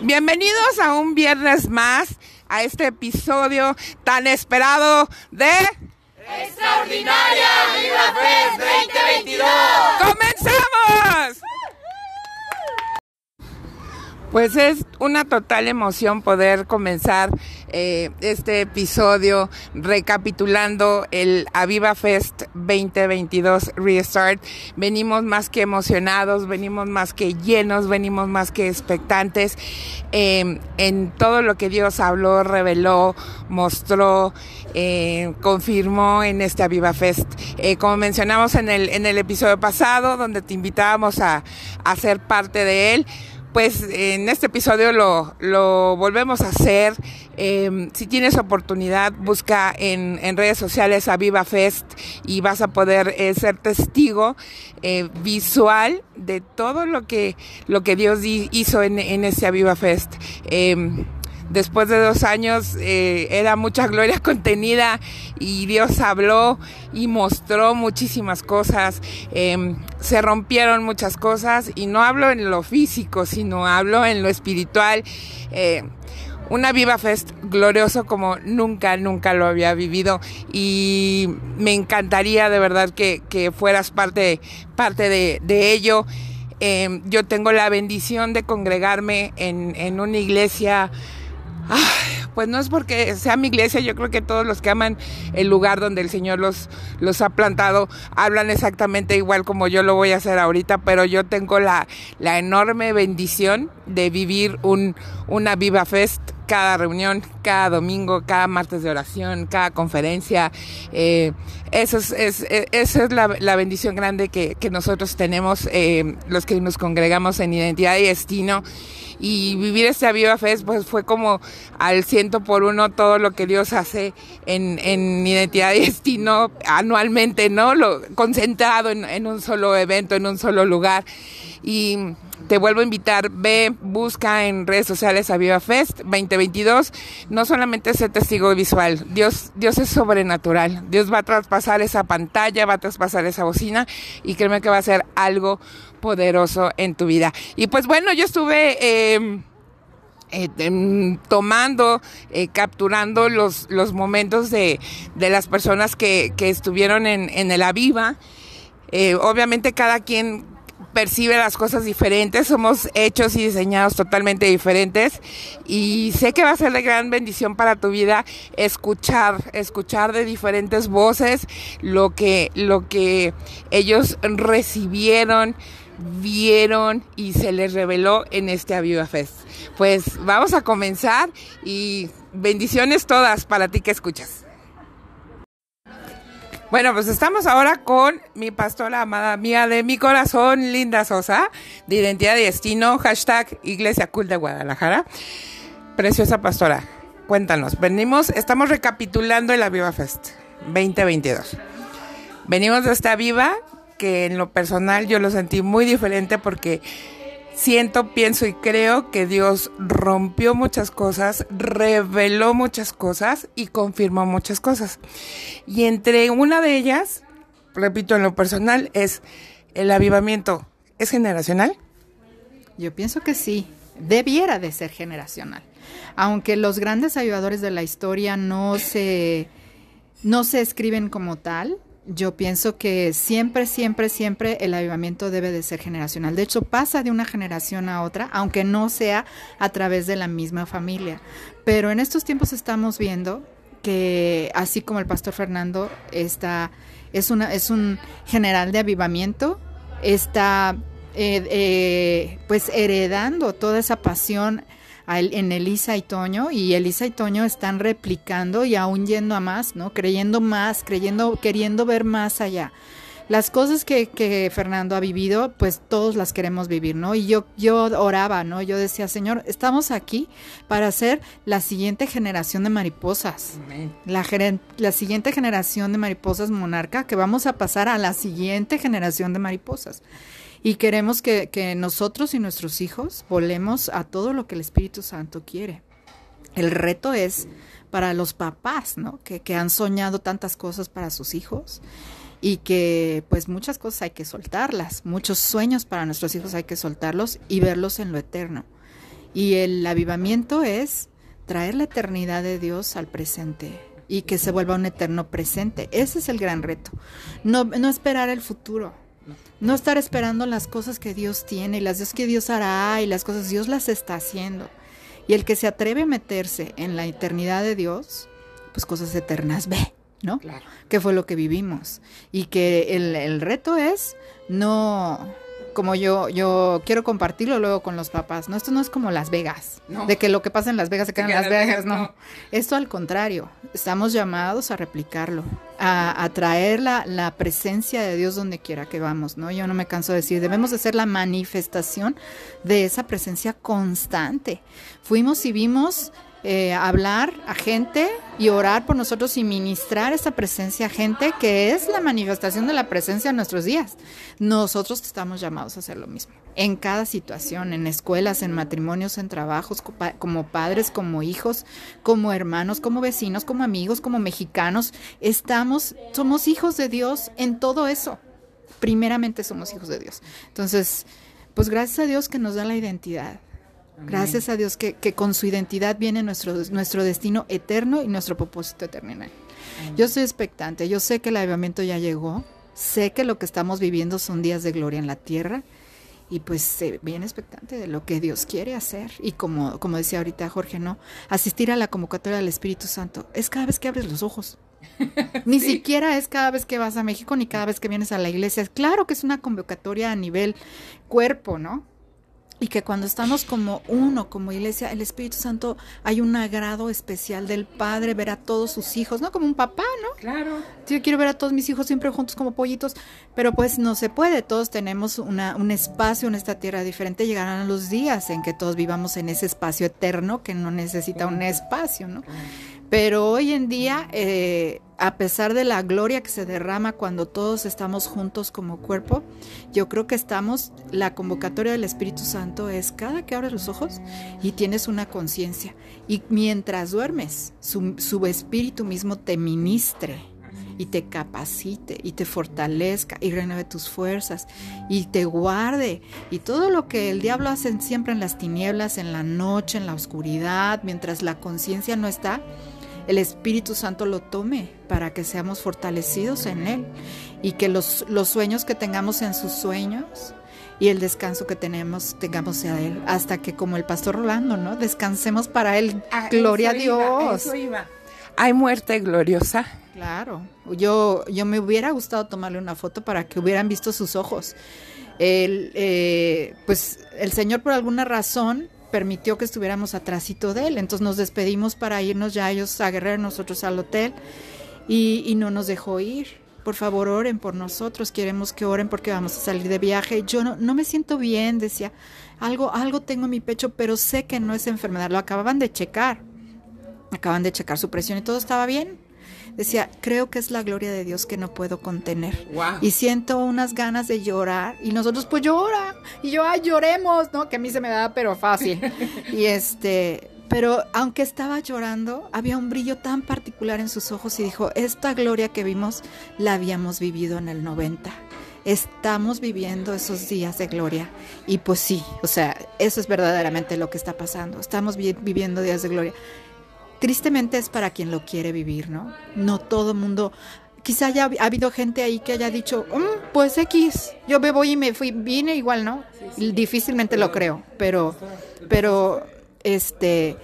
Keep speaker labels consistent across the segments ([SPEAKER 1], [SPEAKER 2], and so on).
[SPEAKER 1] Bienvenidos a un viernes más a este episodio tan esperado de
[SPEAKER 2] Extraordinaria Viva Fest 2022.
[SPEAKER 1] ¡Comenzamos! Pues es una total emoción poder comenzar eh, este episodio recapitulando el Aviva Fest 2022 Restart. Venimos más que emocionados, venimos más que llenos, venimos más que expectantes eh, en todo lo que Dios habló, reveló, mostró, eh, confirmó en este Aviva Fest. Eh, como mencionamos en el, en el episodio pasado, donde te invitábamos a, a ser parte de él, pues en este episodio lo, lo volvemos a hacer. Eh, si tienes oportunidad, busca en, en, redes sociales a Viva Fest y vas a poder eh, ser testigo eh, visual de todo lo que, lo que Dios hizo en, en ese Aviva Fest después de dos años eh, era mucha gloria contenida y Dios habló y mostró muchísimas cosas, eh, se rompieron muchas cosas y no hablo en lo físico, sino hablo en lo espiritual. Eh, una Viva Fest glorioso como nunca, nunca lo había vivido y me encantaría de verdad que, que fueras parte, parte de, de ello. Eh, yo tengo la bendición de congregarme en, en una iglesia Ay, pues no es porque sea mi iglesia, yo creo que todos los que aman el lugar donde el Señor los, los ha plantado hablan exactamente igual como yo lo voy a hacer ahorita, pero yo tengo la, la enorme bendición de vivir un, una Viva Fest cada reunión, cada domingo, cada martes de oración, cada conferencia. Eh, eso es, es, esa es la, la bendición grande que, que nosotros tenemos, eh, los que nos congregamos en Identidad y Destino y vivir este Viva Fest pues fue como al ciento por uno todo lo que Dios hace en, en Identidad y Destino anualmente, ¿no? Lo, concentrado en, en un solo evento, en un solo lugar. Y te vuelvo a invitar, ve, busca en redes sociales a Fest 2022. No solamente ese testigo visual, Dios, Dios es sobrenatural. Dios va a traspasar esa pantalla, va a traspasar esa bocina y créeme que va a ser algo poderoso en tu vida. Y pues bueno, yo estuve... Eh, eh, tomando, eh, capturando los, los momentos de, de las personas que, que estuvieron en, en el Aviva. Eh, obviamente cada quien percibe las cosas diferentes, somos hechos y diseñados totalmente diferentes y sé que va a ser de gran bendición para tu vida escuchar, escuchar de diferentes voces lo que, lo que ellos recibieron, vieron y se les reveló en este Aviva Fest. Pues vamos a comenzar y bendiciones todas para ti que escuchas. Bueno, pues estamos ahora con mi pastora amada mía de mi corazón, Linda Sosa, de Identidad y Destino, hashtag Iglesia Cool de Guadalajara. Preciosa pastora, cuéntanos, venimos, estamos recapitulando el Aviva Fest 2022. Venimos de esta viva que en lo personal yo lo sentí muy diferente porque siento, pienso y creo que Dios rompió muchas cosas, reveló muchas cosas y confirmó muchas cosas. Y entre una de ellas, repito, en lo personal, es el avivamiento. ¿Es generacional?
[SPEAKER 3] Yo pienso que sí, debiera de ser generacional. Aunque los grandes ayudadores de la historia no se, no se escriben como tal, yo pienso que siempre, siempre, siempre el avivamiento debe de ser generacional. De hecho, pasa de una generación a otra, aunque no sea a través de la misma familia. Pero en estos tiempos estamos viendo que, así como el pastor Fernando está, es, una, es un general de avivamiento, está eh, eh, pues heredando toda esa pasión en Elisa y Toño y Elisa y Toño están replicando y aún yendo a más, ¿no? Creyendo más, creyendo, queriendo ver más allá. Las cosas que, que Fernando ha vivido, pues todos las queremos vivir, ¿no? Y yo, yo oraba, ¿no? Yo decía, Señor, estamos aquí para ser la siguiente generación de mariposas. La, la siguiente generación de mariposas monarca, que vamos a pasar a la siguiente generación de mariposas y queremos que, que, nosotros y nuestros hijos volemos a todo lo que el Espíritu Santo quiere. El reto es para los papás, ¿no? Que, que han soñado tantas cosas para sus hijos y que pues muchas cosas hay que soltarlas, muchos sueños para nuestros hijos hay que soltarlos y verlos en lo eterno. Y el avivamiento es traer la eternidad de Dios al presente y que se vuelva un eterno presente. Ese es el gran reto. No, no esperar el futuro. No estar esperando las cosas que Dios tiene y las cosas que Dios hará y las cosas Dios las está haciendo. Y el que se atreve a meterse en la eternidad de Dios, pues cosas eternas ve, ¿no?
[SPEAKER 1] Claro.
[SPEAKER 3] Que fue lo que vivimos. Y que el, el reto es no como yo, yo quiero compartirlo luego con los papás. No, esto no es como Las Vegas,
[SPEAKER 1] No.
[SPEAKER 3] de que lo que pasa en Las Vegas se queda en Las Vegas,
[SPEAKER 1] Vegas,
[SPEAKER 3] no.
[SPEAKER 1] no.
[SPEAKER 3] Esto al contrario, estamos llamados a replicarlo, a, a traer la, la presencia de Dios donde quiera que vamos, ¿no? Yo no me canso de decir, debemos de ser la manifestación de esa presencia constante. Fuimos y vimos eh, hablar a gente y orar por nosotros y ministrar esa presencia a gente que es la manifestación de la presencia en nuestros días. Nosotros estamos llamados a hacer lo mismo. En cada situación, en escuelas, en matrimonios, en trabajos, como padres, como hijos, como hermanos, como vecinos, como amigos, como mexicanos, estamos, somos hijos de Dios en todo eso. Primeramente somos hijos de Dios. Entonces, pues gracias a Dios que nos da la identidad. Gracias a Dios que, que con su identidad viene nuestro, nuestro destino eterno y nuestro propósito eterno. Yo estoy expectante, yo sé que el avivamiento ya llegó, sé que lo que estamos viviendo son días de gloria en la tierra y pues eh, bien expectante de lo que Dios quiere hacer. Y como, como decía ahorita Jorge, no, asistir a la convocatoria del Espíritu Santo es cada vez que abres los ojos. Ni siquiera es cada vez que vas a México ni cada vez que vienes a la iglesia. Claro que es una convocatoria a nivel cuerpo, ¿no? Y que cuando estamos como uno, como iglesia, el Espíritu Santo, hay un agrado especial del Padre ver a todos sus hijos, ¿no? Como un papá, ¿no?
[SPEAKER 1] Claro.
[SPEAKER 3] Yo quiero ver a todos mis hijos siempre juntos como pollitos, pero pues no se puede. Todos tenemos una, un espacio en esta tierra diferente. Llegarán los días en que todos vivamos en ese espacio eterno que no necesita un espacio, ¿no? Pero hoy en día, eh, a pesar de la gloria que se derrama cuando todos estamos juntos como cuerpo, yo creo que estamos, la convocatoria del Espíritu Santo es cada que abres los ojos y tienes una conciencia. Y mientras duermes, su, su espíritu mismo te ministre y te capacite y te fortalezca y renueve tus fuerzas y te guarde y todo lo que el diablo hace siempre en las tinieblas, en la noche, en la oscuridad, mientras la conciencia no está, el Espíritu Santo lo tome para que seamos fortalecidos en Él y que los, los sueños que tengamos en sus sueños y el descanso que tenemos tengamos sea Él, hasta que como el pastor Rolando, ¿no? Descansemos para Él.
[SPEAKER 1] Ah,
[SPEAKER 3] Gloria a
[SPEAKER 1] iba, a
[SPEAKER 3] Dios.
[SPEAKER 1] eso iba. Hay muerte gloriosa.
[SPEAKER 3] Claro, yo, yo me hubiera gustado tomarle una foto para que hubieran visto sus ojos. El, eh, pues el Señor por alguna razón permitió que estuviéramos atrásito de él, entonces nos despedimos para irnos ya ellos a Guerrero, nosotros al hotel y, no nos dejó ir. Por favor, oren por nosotros, queremos que oren porque vamos a salir de viaje. Yo no, no me siento bien, decía, algo, algo tengo en mi pecho, pero sé que no es enfermedad, lo acababan de checar, acaban de checar su presión y todo estaba bien. Decía, creo que es la gloria de Dios que no puedo contener.
[SPEAKER 1] Wow.
[SPEAKER 3] Y siento unas ganas de llorar. Y nosotros, pues llora. Y yo, ay, lloremos, ¿no? Que a mí se me da, pero fácil. y este, pero aunque estaba llorando, había un brillo tan particular en sus ojos y dijo, esta gloria que vimos la habíamos vivido en el 90. Estamos viviendo esos días de gloria. Y pues sí, o sea, eso es verdaderamente lo que está pasando. Estamos vi viviendo días de gloria tristemente es para quien lo quiere vivir, ¿no? No todo mundo. Quizá haya ha habido gente ahí que haya dicho, "Mm, pues X, yo me voy y me fui, vine igual, ¿no? Difícilmente lo creo, pero, pero, este,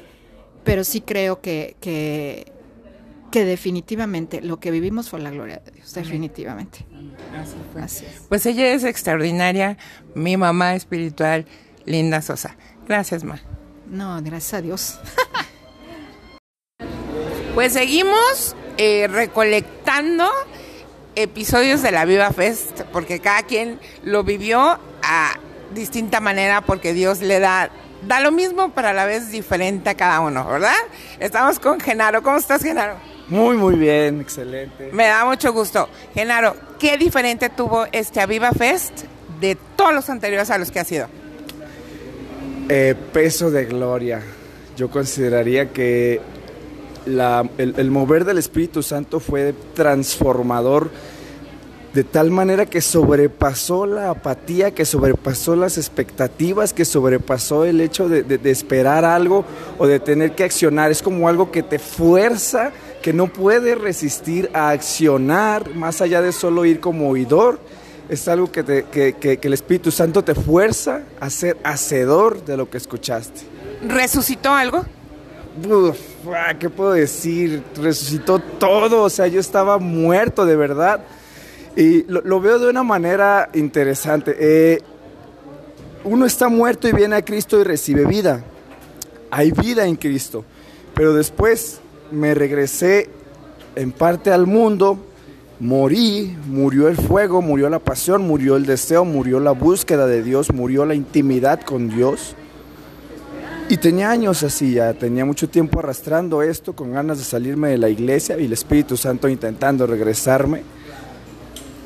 [SPEAKER 3] pero sí creo que, que, que definitivamente lo que vivimos fue la gloria de Dios, definitivamente.
[SPEAKER 1] Así fue.
[SPEAKER 3] Así es.
[SPEAKER 1] Pues ella es extraordinaria, mi mamá espiritual, Linda Sosa. Gracias, ma.
[SPEAKER 3] No, gracias a Dios.
[SPEAKER 1] Pues seguimos eh, recolectando episodios de la Viva Fest, porque cada quien lo vivió a distinta manera, porque Dios le da, da lo mismo, pero a la vez diferente a cada uno, ¿verdad? Estamos con Genaro. ¿Cómo estás, Genaro?
[SPEAKER 4] Muy, muy bien, excelente.
[SPEAKER 1] Me da mucho gusto. Genaro, ¿qué diferente tuvo este Aviva Fest de todos los anteriores a los que ha sido?
[SPEAKER 4] Eh, peso de gloria. Yo consideraría que el, mover del Espíritu Santo fue transformador de tal manera que sobrepasó la apatía, que sobrepasó las expectativas, que sobrepasó el hecho de, esperar algo o de tener que accionar. Es como algo que te fuerza, que no puedes resistir a accionar, más allá de solo ir como oidor. Es algo que el Espíritu Santo te fuerza a ser hacedor de lo que escuchaste.
[SPEAKER 1] ¿Resucitó algo?
[SPEAKER 4] Uf, ¿Qué puedo decir? Resucitó todo, o sea, yo estaba muerto de verdad. Y lo, lo veo de una manera interesante. Eh, uno está muerto y viene a Cristo y recibe vida. Hay vida en Cristo. Pero después me regresé en parte al mundo, morí, murió el fuego, murió la pasión, murió el deseo, murió la búsqueda de Dios, murió la intimidad con Dios. Y tenía años así, ya tenía mucho tiempo arrastrando esto, con ganas de salirme de la iglesia y el Espíritu Santo intentando regresarme.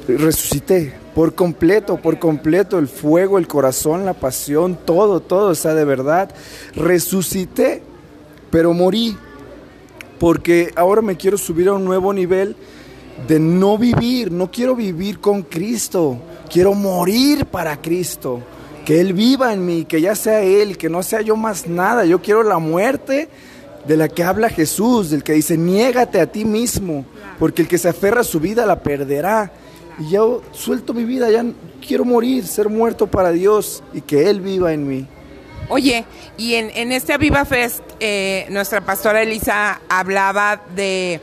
[SPEAKER 4] Resucité por completo, por completo, el fuego, el corazón, la pasión, todo, todo, o sea, de verdad, resucité, pero morí, porque ahora me quiero subir a un nuevo nivel de no vivir, no quiero vivir con Cristo, quiero morir para Cristo, que Él viva en mí, que ya sea Él, que no sea yo más nada, yo quiero la muerte de la que habla Jesús, del que dice, niégate a ti mismo, porque el que se aferra a su vida la perderá. Y yo suelto mi vida, ya quiero morir, ser muerto para Dios y que Él viva en mí.
[SPEAKER 1] Oye, y en, en este Viva Fest, eh, nuestra pastora Elisa hablaba de,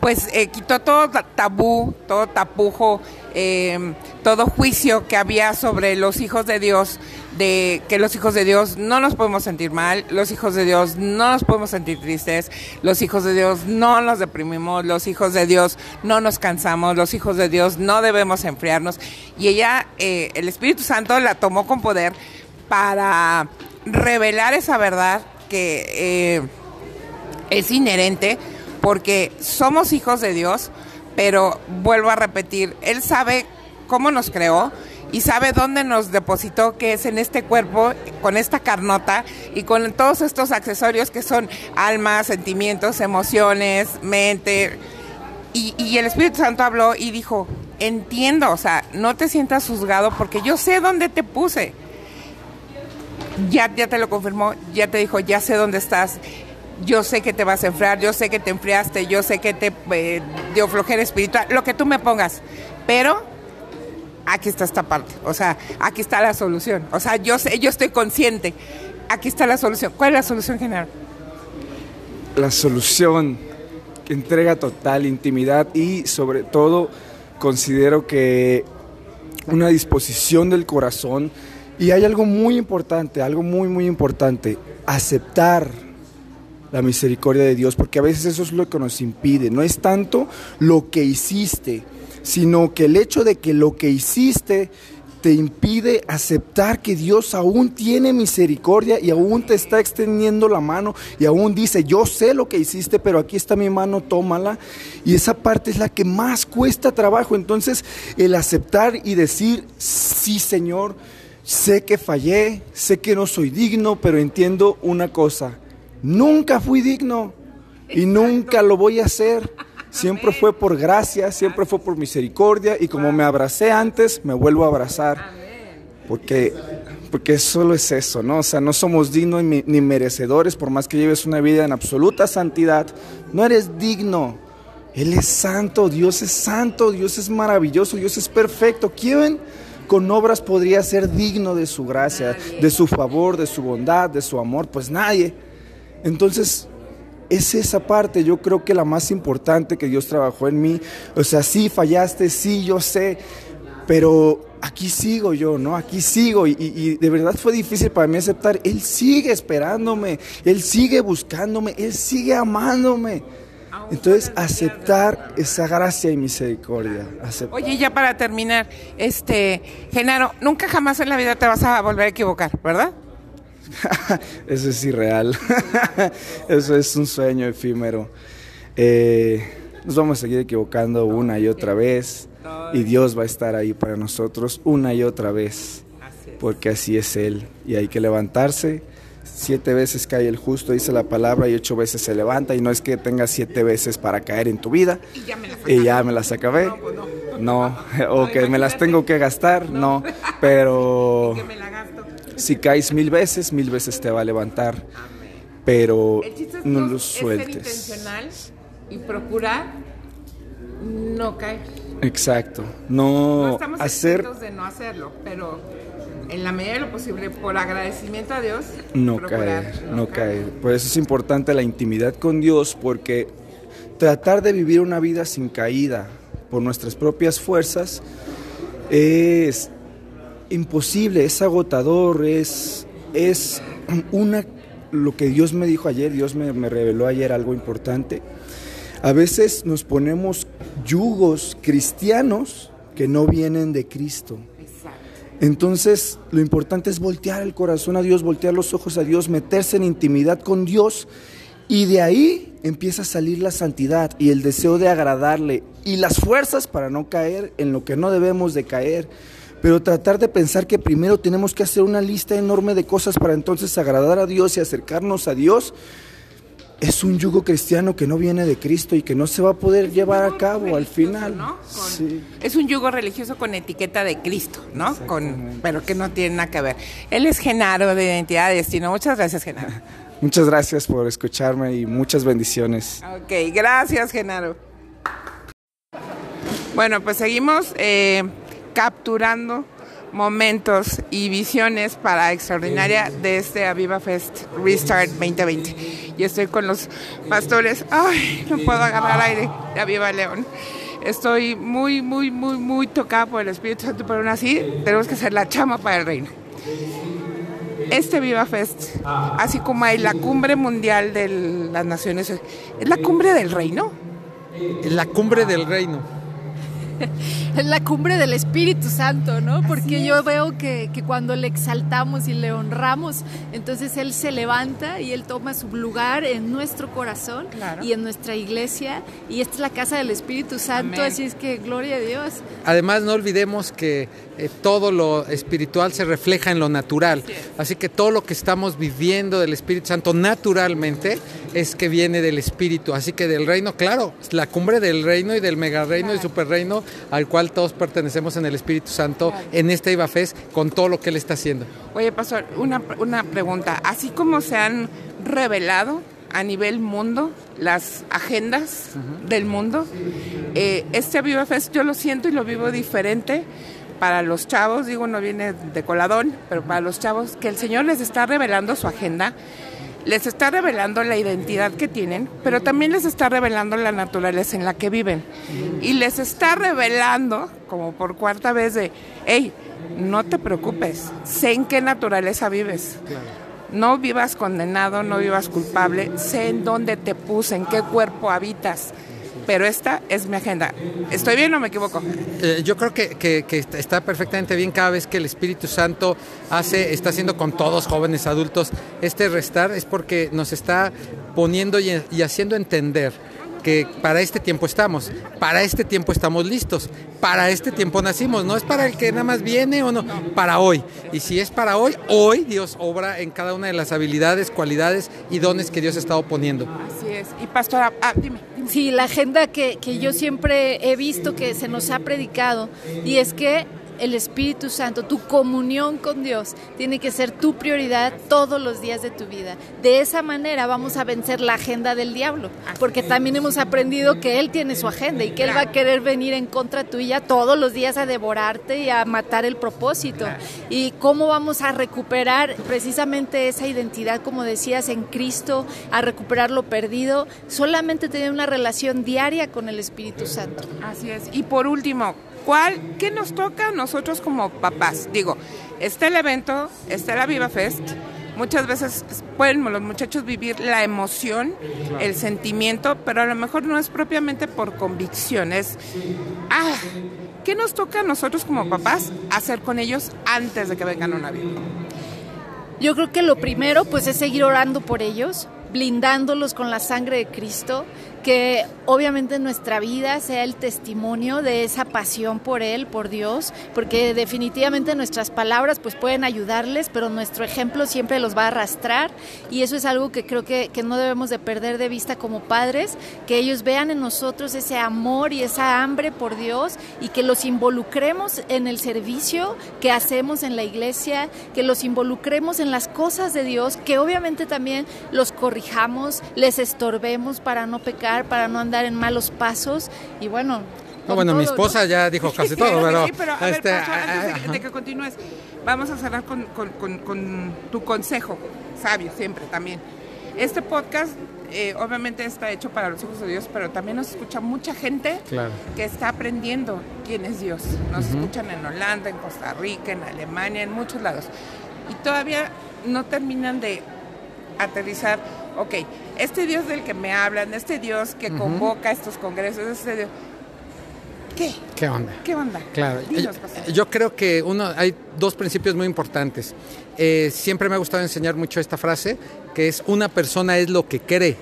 [SPEAKER 1] pues eh, quitó todo tabú, todo tapujo, eh, todo juicio que había sobre los hijos de Dios, de que los hijos de Dios no nos podemos sentir mal, los hijos de Dios no nos podemos sentir tristes, los hijos de Dios no nos deprimimos, los hijos de Dios no nos cansamos, los hijos de Dios no debemos enfriarnos. Y ella, eh, el Espíritu Santo la tomó con poder para revelar esa verdad que eh, es inherente, porque somos hijos de Dios, pero vuelvo a repetir, Él sabe cómo nos creó, y sabe dónde nos depositó, que es en este cuerpo, con esta carnota y con todos estos accesorios que son alma, sentimientos, emociones, mente. Y, y, el Espíritu Santo habló y dijo, entiendo, o sea, no te sientas juzgado porque yo sé dónde te puse. Ya, ya te lo confirmó, ya te dijo, ya sé dónde estás. Yo sé que te vas a enfriar, yo sé que te enfriaste, yo sé que te eh, dio flojera espiritual, lo que tú me pongas. Pero aquí está esta parte, o sea, aquí está la solución. O sea, yo sé, yo estoy consciente, aquí está la solución. ¿Cuál es la solución general?
[SPEAKER 4] La solución, entrega total, intimidad y sobre todo considero que una disposición del corazón y hay algo muy importante, algo muy, muy importante, aceptar la misericordia de Dios, porque a veces eso es lo que nos impide, no es tanto lo que hiciste, sino que el hecho de que lo que hiciste te impide aceptar que Dios aún tiene misericordia y aún te está extendiendo la mano y aún dice, yo sé lo que hiciste, pero aquí está mi mano, tómala. Y esa parte es la que más cuesta trabajo. Entonces, el aceptar y decir, sí Señor, sé que fallé, sé que no soy digno, pero entiendo una cosa, nunca fui digno y nunca lo voy a hacer. Siempre fue por gracia, siempre fue por misericordia y como me abracé antes, me vuelvo a abrazar. Porque, porque solo es eso, ¿no? O sea, no somos dignos ni, ni merecedores, por más que lleves una vida en absoluta santidad, no eres digno. Él es santo, Dios es santo, Dios es maravilloso, Dios es perfecto. ¿Quién con obras podría ser digno de su gracia, de su favor, de su bondad, de su amor? Pues nadie. Entonces, es esa parte, yo creo que la más importante que Dios trabajó en mí. O sea, sí fallaste, sí, yo sé, pero aquí sigo yo, ¿no? Aquí sigo y, de verdad fue difícil para mí aceptar. Él sigue esperándome, Él sigue buscándome, Él sigue amándome. Entonces, aceptar esa gracia y misericordia.
[SPEAKER 1] Oye, ya para terminar, este, Genaro, nunca jamás en la vida te vas a volver a equivocar, ¿verdad?
[SPEAKER 4] Eso es irreal. Eso es un sueño efímero. Eh, nos vamos a seguir equivocando una y otra vez. Y Dios va a estar ahí para nosotros una y otra vez. Porque así es Él. Y hay que levantarse, Siete veces cae el justo, dice la palabra, y ocho veces se levanta. Y no es que tengas siete veces para caer en tu vida. Y ya me las, acabé. No, pues no. o que me las tengo que gastar, no. Pero si caes mil veces, mil veces te va a levantar. Pero no lo sueltes.
[SPEAKER 1] intencional y procurar no caer.
[SPEAKER 4] Exacto. No,
[SPEAKER 1] estamos
[SPEAKER 4] hacer
[SPEAKER 1] de no hacerlo, pero en la medida de lo posible, por agradecimiento a Dios,
[SPEAKER 4] no caer, no, caer. Por eso es importante la intimidad con Dios, porque tratar de vivir una vida sin caída por nuestras propias fuerzas es imposible, es agotador, es, es una lo que Dios me dijo ayer, Dios me, me reveló ayer algo importante. A veces nos ponemos yugos cristianos que no vienen de Cristo. Entonces, lo importante es voltear el corazón a Dios, voltear los ojos a Dios, meterse en intimidad con Dios y de ahí empieza a salir la santidad y el deseo de agradarle y las fuerzas para no caer en lo que no debemos de caer. Pero tratar de pensar que primero tenemos que hacer una lista enorme de cosas para entonces agradar a Dios y acercarnos a Dios, es un yugo cristiano que no viene de Cristo y que no se va a poder llevar a cabo al final.
[SPEAKER 1] Es un yugo religioso con etiqueta de Cristo, ¿no? Con, pero que no tiene nada que ver. Él es Genaro de Identidad de Destino. Muchas gracias, Genaro.
[SPEAKER 4] Muchas gracias por escucharme y muchas bendiciones.
[SPEAKER 1] Ok, gracias, Genaro. Bueno, pues seguimos eh, capturando momentos y visiones para extraordinaria de este Aviva Fest Restart 2020. Y estoy con los pastores. Ay, no puedo agarrar aire de Aviva León. Estoy muy, muy, muy, muy tocada por el Espíritu Santo, pero aún así tenemos que hacer la chama para el reino. Este Viva Fest, así como hay la cumbre mundial de las naciones, ¿es la cumbre del reino?
[SPEAKER 5] La cumbre del reino
[SPEAKER 6] es la cumbre del Espíritu Santo, ¿no? Porque yo veo que, que, cuando le exaltamos y le honramos, entonces Él se levanta y Él toma su lugar en nuestro corazón y en nuestra iglesia. Y esta es la casa del Espíritu Santo, así es que gloria a Dios.
[SPEAKER 5] Además, no olvidemos que eh, todo lo espiritual se refleja en lo natural. Así que todo lo que estamos viviendo del Espíritu Santo naturalmente es que viene del Espíritu. Así que del reino, claro, la cumbre del reino y del mega reino y super reino al cual todos pertenecemos en el Espíritu Santo en este Ibafés con todo lo que Él está haciendo.
[SPEAKER 1] Oye, Pastor, una, una pregunta. Así como se han revelado a nivel mundo las agendas del mundo, eh, este Viva yo lo siento y lo vivo diferente para los chavos, digo, no viene de coladón, pero para los chavos, que el Señor les está revelando su agenda, les está revelando la identidad que tienen, pero también les está revelando la naturaleza en la que viven. Y les está revelando, como por cuarta vez, de, hey, no te preocupes, sé en qué naturaleza vives. No vivas condenado, no vivas culpable, sé en dónde te puse, en qué cuerpo habitas pero esta es mi agenda. ¿Estoy bien o me equivoco?
[SPEAKER 5] Eh, yo creo que, está perfectamente bien cada vez que el Espíritu Santo hace, está haciendo con todos jóvenes adultos este restar, es porque nos está poniendo y haciendo entender que para este tiempo estamos, para este tiempo estamos listos, para este tiempo nacimos, no es para el que nada más viene o no, para hoy. Y si es para hoy, hoy Dios obra en cada una de las habilidades, cualidades y dones que Dios ha estado poniendo.
[SPEAKER 1] Así es. Y pastora, ah, dime.
[SPEAKER 6] Sí, la agenda que, que yo siempre he visto que se nos ha predicado y es que el Espíritu Santo, tu comunión con Dios, tiene que ser tu prioridad todos los días de tu vida. De esa manera vamos a vencer la agenda del diablo, porque también hemos aprendido que Él tiene su agenda y que Él va a querer venir en contra tuya todos los días a devorarte y a matar el propósito. Y cómo vamos a recuperar precisamente esa identidad, como decías, en Cristo, a recuperar lo perdido, solamente tener una relación diaria con el Espíritu Santo.
[SPEAKER 1] Así es. Y por último, ¿Cuál, ¿Qué nos toca a nosotros como papás? Digo, está el evento, está la Viva Fest. Muchas veces pueden los muchachos vivir la emoción, el sentimiento, pero a lo mejor no es propiamente por convicción, es, ah, ¿qué nos toca a nosotros como papás hacer con ellos antes de que vengan a una vida?
[SPEAKER 6] Yo creo que lo primero pues es seguir orando por ellos, blindándolos con la sangre de Cristo, que obviamente nuestra vida sea el testimonio de esa pasión por Él, por Dios, porque definitivamente nuestras palabras pues pueden ayudarles, pero nuestro ejemplo siempre los va a arrastrar y eso es algo que creo que, que no debemos de perder de vista como padres, que ellos vean en nosotros ese amor y esa hambre por Dios y que los involucremos en el servicio que hacemos en la iglesia, que los involucremos en las cosas de Dios, que obviamente también los corrijamos, les estorbemos para no pecar, para no andar en malos pasos y bueno.
[SPEAKER 5] No, bueno, mi esposa ya dijo casi todo, pero...
[SPEAKER 1] Sí, pero a ver,
[SPEAKER 5] este,
[SPEAKER 1] Pacho, antes de, de que continúes, vamos a cerrar con, con- con- con tu consejo, sabio siempre también. Este podcast eh, obviamente está hecho para los hijos de Dios, pero también nos escucha mucha gente
[SPEAKER 5] Claro.
[SPEAKER 1] que está aprendiendo quién es Dios. Nos escuchan en Holanda, en Costa Rica, en Alemania, en muchos lados. Y todavía no terminan de aterrizar, ok, este Dios del que me hablan, este Dios que convoca estos congresos, este Dios... ¿Qué?
[SPEAKER 5] ¿Qué onda?
[SPEAKER 1] ¿Qué onda?
[SPEAKER 5] Claro,
[SPEAKER 1] Dinos,
[SPEAKER 5] yo, yo creo que uno hay dos principios muy importantes. Eh, siempre me ha gustado enseñar mucho esta frase, que es una persona es lo que cree.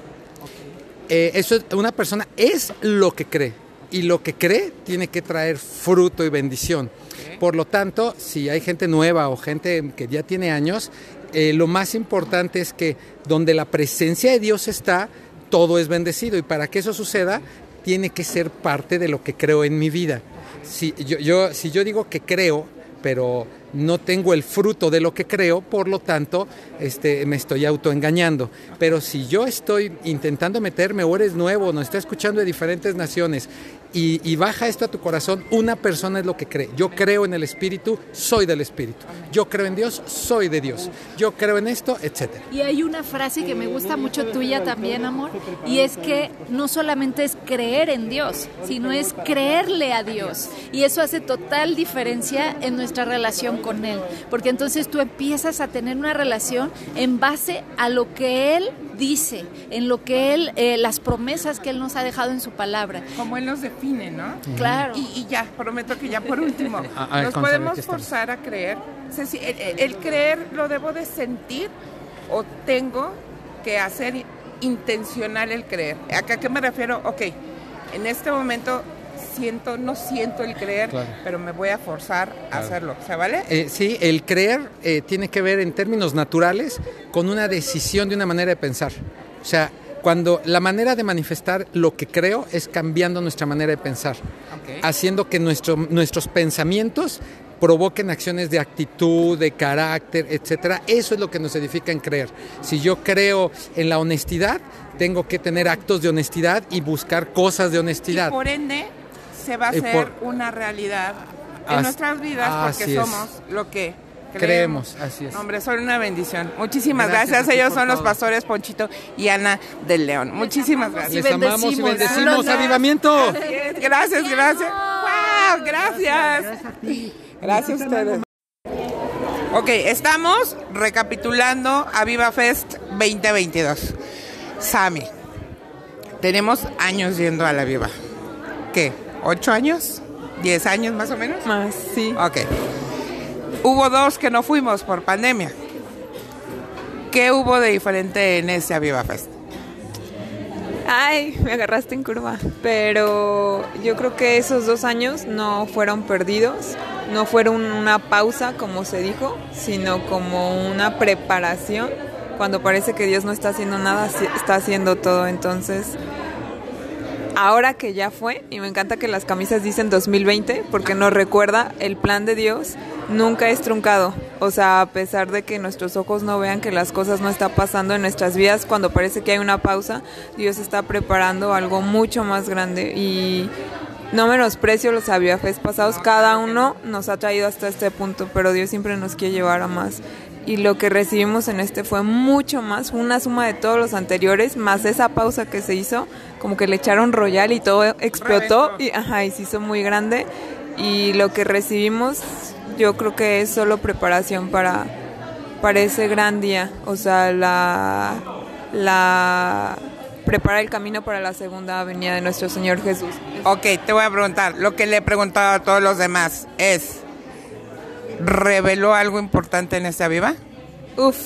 [SPEAKER 5] Eh, eso es, una persona es lo que cree y lo que cree tiene que traer fruto y bendición. Por lo tanto, si hay gente nueva o gente que ya tiene años, eh, lo más importante es que donde la presencia de Dios está, todo es bendecido y para que eso suceda, tiene que ser parte de lo que creo en mi vida. Si yo, si yo digo que creo, pero no tengo el fruto de lo que creo, por lo tanto, este, me estoy autoengañando. Pero si yo estoy intentando meterme o eres nuevo, nos está escuchando de diferentes naciones y, y baja esto a tu corazón, una persona es lo que cree. Yo creo en el Espíritu, soy del Espíritu. Yo creo en Dios, soy de Dios. Yo creo en esto, etcétera.
[SPEAKER 6] Y hay una frase que me gusta mucho tuya también, amor, y es que no solamente es creer en Dios, sino es creerle a Dios. Y eso hace total diferencia en nuestra relación con Él, porque entonces tú empiezas a tener una relación en base a lo que Él dice, en lo que Él, eh, las promesas que Él nos ha dejado en su palabra.
[SPEAKER 1] Como Él nos define, ¿no?
[SPEAKER 6] Claro.
[SPEAKER 1] Y, y ya, prometo que ya por último,
[SPEAKER 5] Ah, ah,
[SPEAKER 1] nos podemos forzar a creer. O sea, si el, el- creer lo debo de sentir o tengo que hacer intencional el creer. ¿A qué- a qué me refiero? Ok, en este momento siento, no siento el creer,
[SPEAKER 5] Claro.
[SPEAKER 1] pero me voy a forzar a
[SPEAKER 5] Claro.
[SPEAKER 1] hacerlo. ¿Se vale?
[SPEAKER 5] Eh, sí, el creer eh, tiene que ver en términos naturales con una decisión de una manera de pensar. O sea, cuando la manera de manifestar lo que creo es cambiando nuestra manera de pensar,
[SPEAKER 1] Ok.
[SPEAKER 5] haciendo que nuestro- nuestros pensamientos provoquen acciones de actitud, de carácter, etcétera. Eso es lo que nos edifica en creer. Si yo creo en la honestidad, tengo que tener actos de honestidad y buscar cosas de
[SPEAKER 1] Y
[SPEAKER 5] honestidad.
[SPEAKER 1] por ende se va a
[SPEAKER 5] Y
[SPEAKER 1] hacer
[SPEAKER 5] por-
[SPEAKER 1] una realidad en
[SPEAKER 5] As-
[SPEAKER 1] nuestras vidas porque
[SPEAKER 5] es.
[SPEAKER 1] somos lo que
[SPEAKER 5] Creemos, así es.
[SPEAKER 1] Hombre, son una bendición. Muchísimas
[SPEAKER 5] Gracias
[SPEAKER 1] gracias.
[SPEAKER 5] a
[SPEAKER 1] Ellos son los pastores Ponchito y Ana del León. Muchísimas
[SPEAKER 6] amamos
[SPEAKER 1] gracias.
[SPEAKER 5] Les amamos y
[SPEAKER 6] bendecimos. Los-
[SPEAKER 5] ¡Avivamiento!
[SPEAKER 1] Es. Gracias, gracias. ¡Wow! Gracias. Gracias a ustedes. Ok, estamos recapitulando a Viva Fest 2022. Sami, tenemos años yendo a la Viva. ¿Qué? ¿Ocho años? ¿Diez años más o menos?
[SPEAKER 7] Más, sí.
[SPEAKER 1] Ok. Hubo dos que no fuimos por pandemia. ¿Qué hubo de diferente en ese Aviva Fest?
[SPEAKER 7] Ay, me agarraste en curva. Pero yo creo que esos dos años no fueron perdidos, no fueron una pausa, como se dijo, sino como una preparación. Cuando parece que Dios no está haciendo nada, está haciendo todo. Entonces, ahora que ya fue, y me encanta que las camisas dicen 2020, porque nos recuerda el plan de Dios nunca es truncado. O sea, a pesar de que nuestros ojos no vean que las cosas no están pasando en nuestras vidas, cuando parece que hay una pausa, Dios está preparando algo mucho más grande. Y no menosprecio los aviafes pasados, cada uno nos ha traído hasta este punto, pero Dios siempre nos quiere llevar a más. Y lo que recibimos en este fue mucho más, una suma de todos los anteriores, más esa pausa que se hizo, como que le echaron royal y todo explotó
[SPEAKER 1] Reventó.
[SPEAKER 7] y, ajá, y se hizo muy grande. Y lo que recibimos, yo creo que es solo preparación para, para ese gran día. O sea, la, la prepara el camino para la segunda venida de nuestro Señor Jesús.
[SPEAKER 1] Ok, te voy a preguntar. Lo que le he preguntado a todos los demás es, ¿reveló algo importante en este Aviva?
[SPEAKER 7] Uf,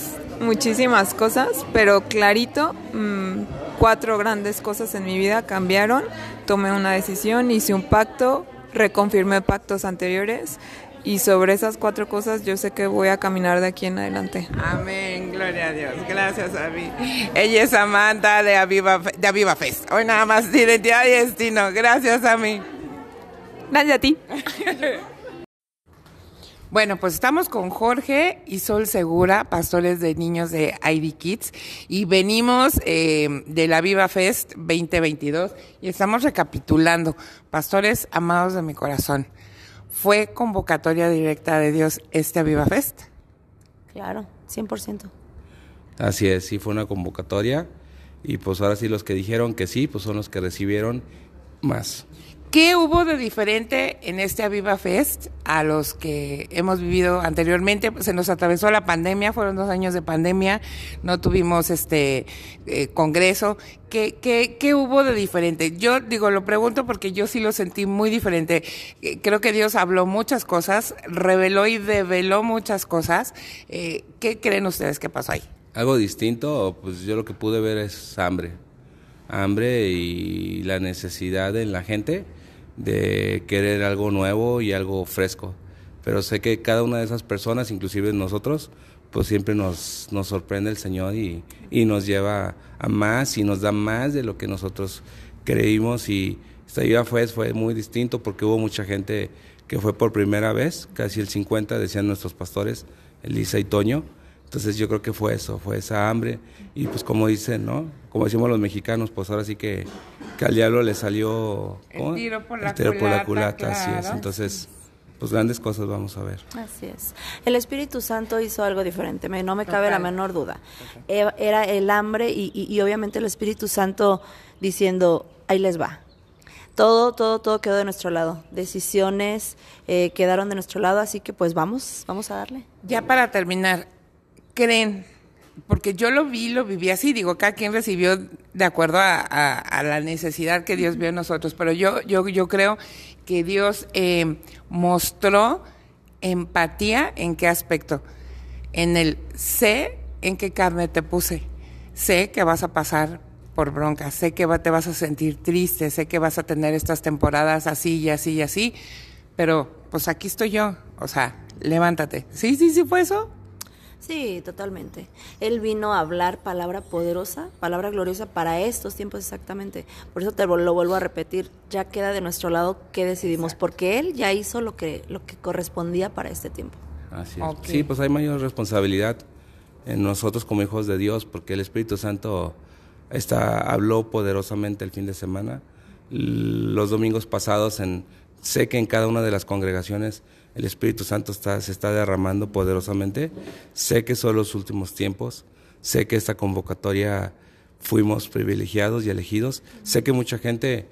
[SPEAKER 7] muchísimas cosas, pero clarito, mm, cuatro grandes cosas en mi vida cambiaron, tomé una decisión, hice un pacto, reconfirmé pactos anteriores y sobre esas cuatro cosas yo sé que voy a caminar de aquí en adelante.
[SPEAKER 1] Amén, gloria a Dios. Gracias a mí. Ella es Amanda de Aviva, de Aviva Fest. Hoy nada más de identidad y destino. Gracias a mí.
[SPEAKER 7] Gracias a ti.
[SPEAKER 1] Bueno, pues estamos con Jorge y Sol Segura, pastores de niños de ID Kids, y venimos eh, de la Viva Fest 2022 y estamos recapitulando. Pastores amados de mi corazón, ¿fue convocatoria directa de Dios este Viva Fest?
[SPEAKER 8] Claro, 100%.
[SPEAKER 9] Así es, sí fue una convocatoria y pues ahora sí los que dijeron que sí, pues son los que recibieron más.
[SPEAKER 1] ¿Qué hubo de diferente en este Aviva Fest a los que hemos vivido anteriormente? Se nos atravesó la pandemia, fueron dos años de pandemia, no tuvimos este eh, congreso. ¿Qué, qué, qué hubo de diferente? Yo digo, lo pregunto porque yo sí lo sentí muy diferente. Eh, creo que Dios habló muchas cosas, reveló y develó muchas cosas. Eh, ¿Qué creen ustedes que pasó ahí?
[SPEAKER 9] Algo distinto, pues yo lo que pude ver es hambre. Hambre y la necesidad en la gente de querer algo nuevo y algo fresco. Pero sé que cada una de esas personas, inclusive nosotros, pues siempre nos, nos sorprende el Señor y, y nos lleva a más y nos da más de lo que nosotros creímos. Y esta vida fue, fue muy distinto porque hubo mucha gente que fue por primera vez, casi el 50, decían nuestros pastores, Elisa y Toño. Entonces yo creo que fue eso, fue esa hambre. Y pues como dicen, ¿no? Como decimos los mexicanos, pues ahora sí que, que al diablo le salió
[SPEAKER 1] El tiro por la
[SPEAKER 9] el tiro por la
[SPEAKER 1] culata,
[SPEAKER 9] así es. Entonces, pues grandes cosas vamos a ver.
[SPEAKER 8] Así es. El Espíritu Santo hizo algo diferente, me- no me cabe la menor duda. E- Era el hambre y, y- y obviamente el Espíritu Santo diciendo, ahí les va. Todo, todo, todo quedó de nuestro lado. Decisiones eh, quedaron de nuestro lado, así que pues vamos, vamos a darle.
[SPEAKER 1] Ya para terminar, ¿creen? Porque yo lo vi, lo viví así, digo, cada quien recibió de acuerdo a, a- a la necesidad que Dios vio en nosotros, pero yo, yo, yo creo que Dios eh, mostró empatía en qué aspecto. En el sé en qué carne te puse, sé que vas a pasar por bronca, sé que va- te vas a sentir triste, sé que vas a tener estas temporadas así y así y así, pero pues aquí estoy yo, o sea, levántate. Sí, sí, sí fue eso.
[SPEAKER 8] Sí, totalmente. Él vino a hablar palabra poderosa, palabra gloriosa para estos tiempos exactamente. Por eso te lo vuelvo a repetir, ya queda de nuestro lado qué decidimos, porque Él ya hizo lo que, lo que correspondía para este tiempo.
[SPEAKER 9] Así es. Sí, pues hay mayor responsabilidad en nosotros como hijos de Dios, porque el Espíritu Santo está, habló poderosamente el fin de semana. Los domingos pasados, en, sé que en cada una de las congregaciones el Espíritu Santo está, se está derramando poderosamente. Sé que son los últimos tiempos. Sé que esta convocatoria fuimos privilegiados y elegidos. Sé que mucha gente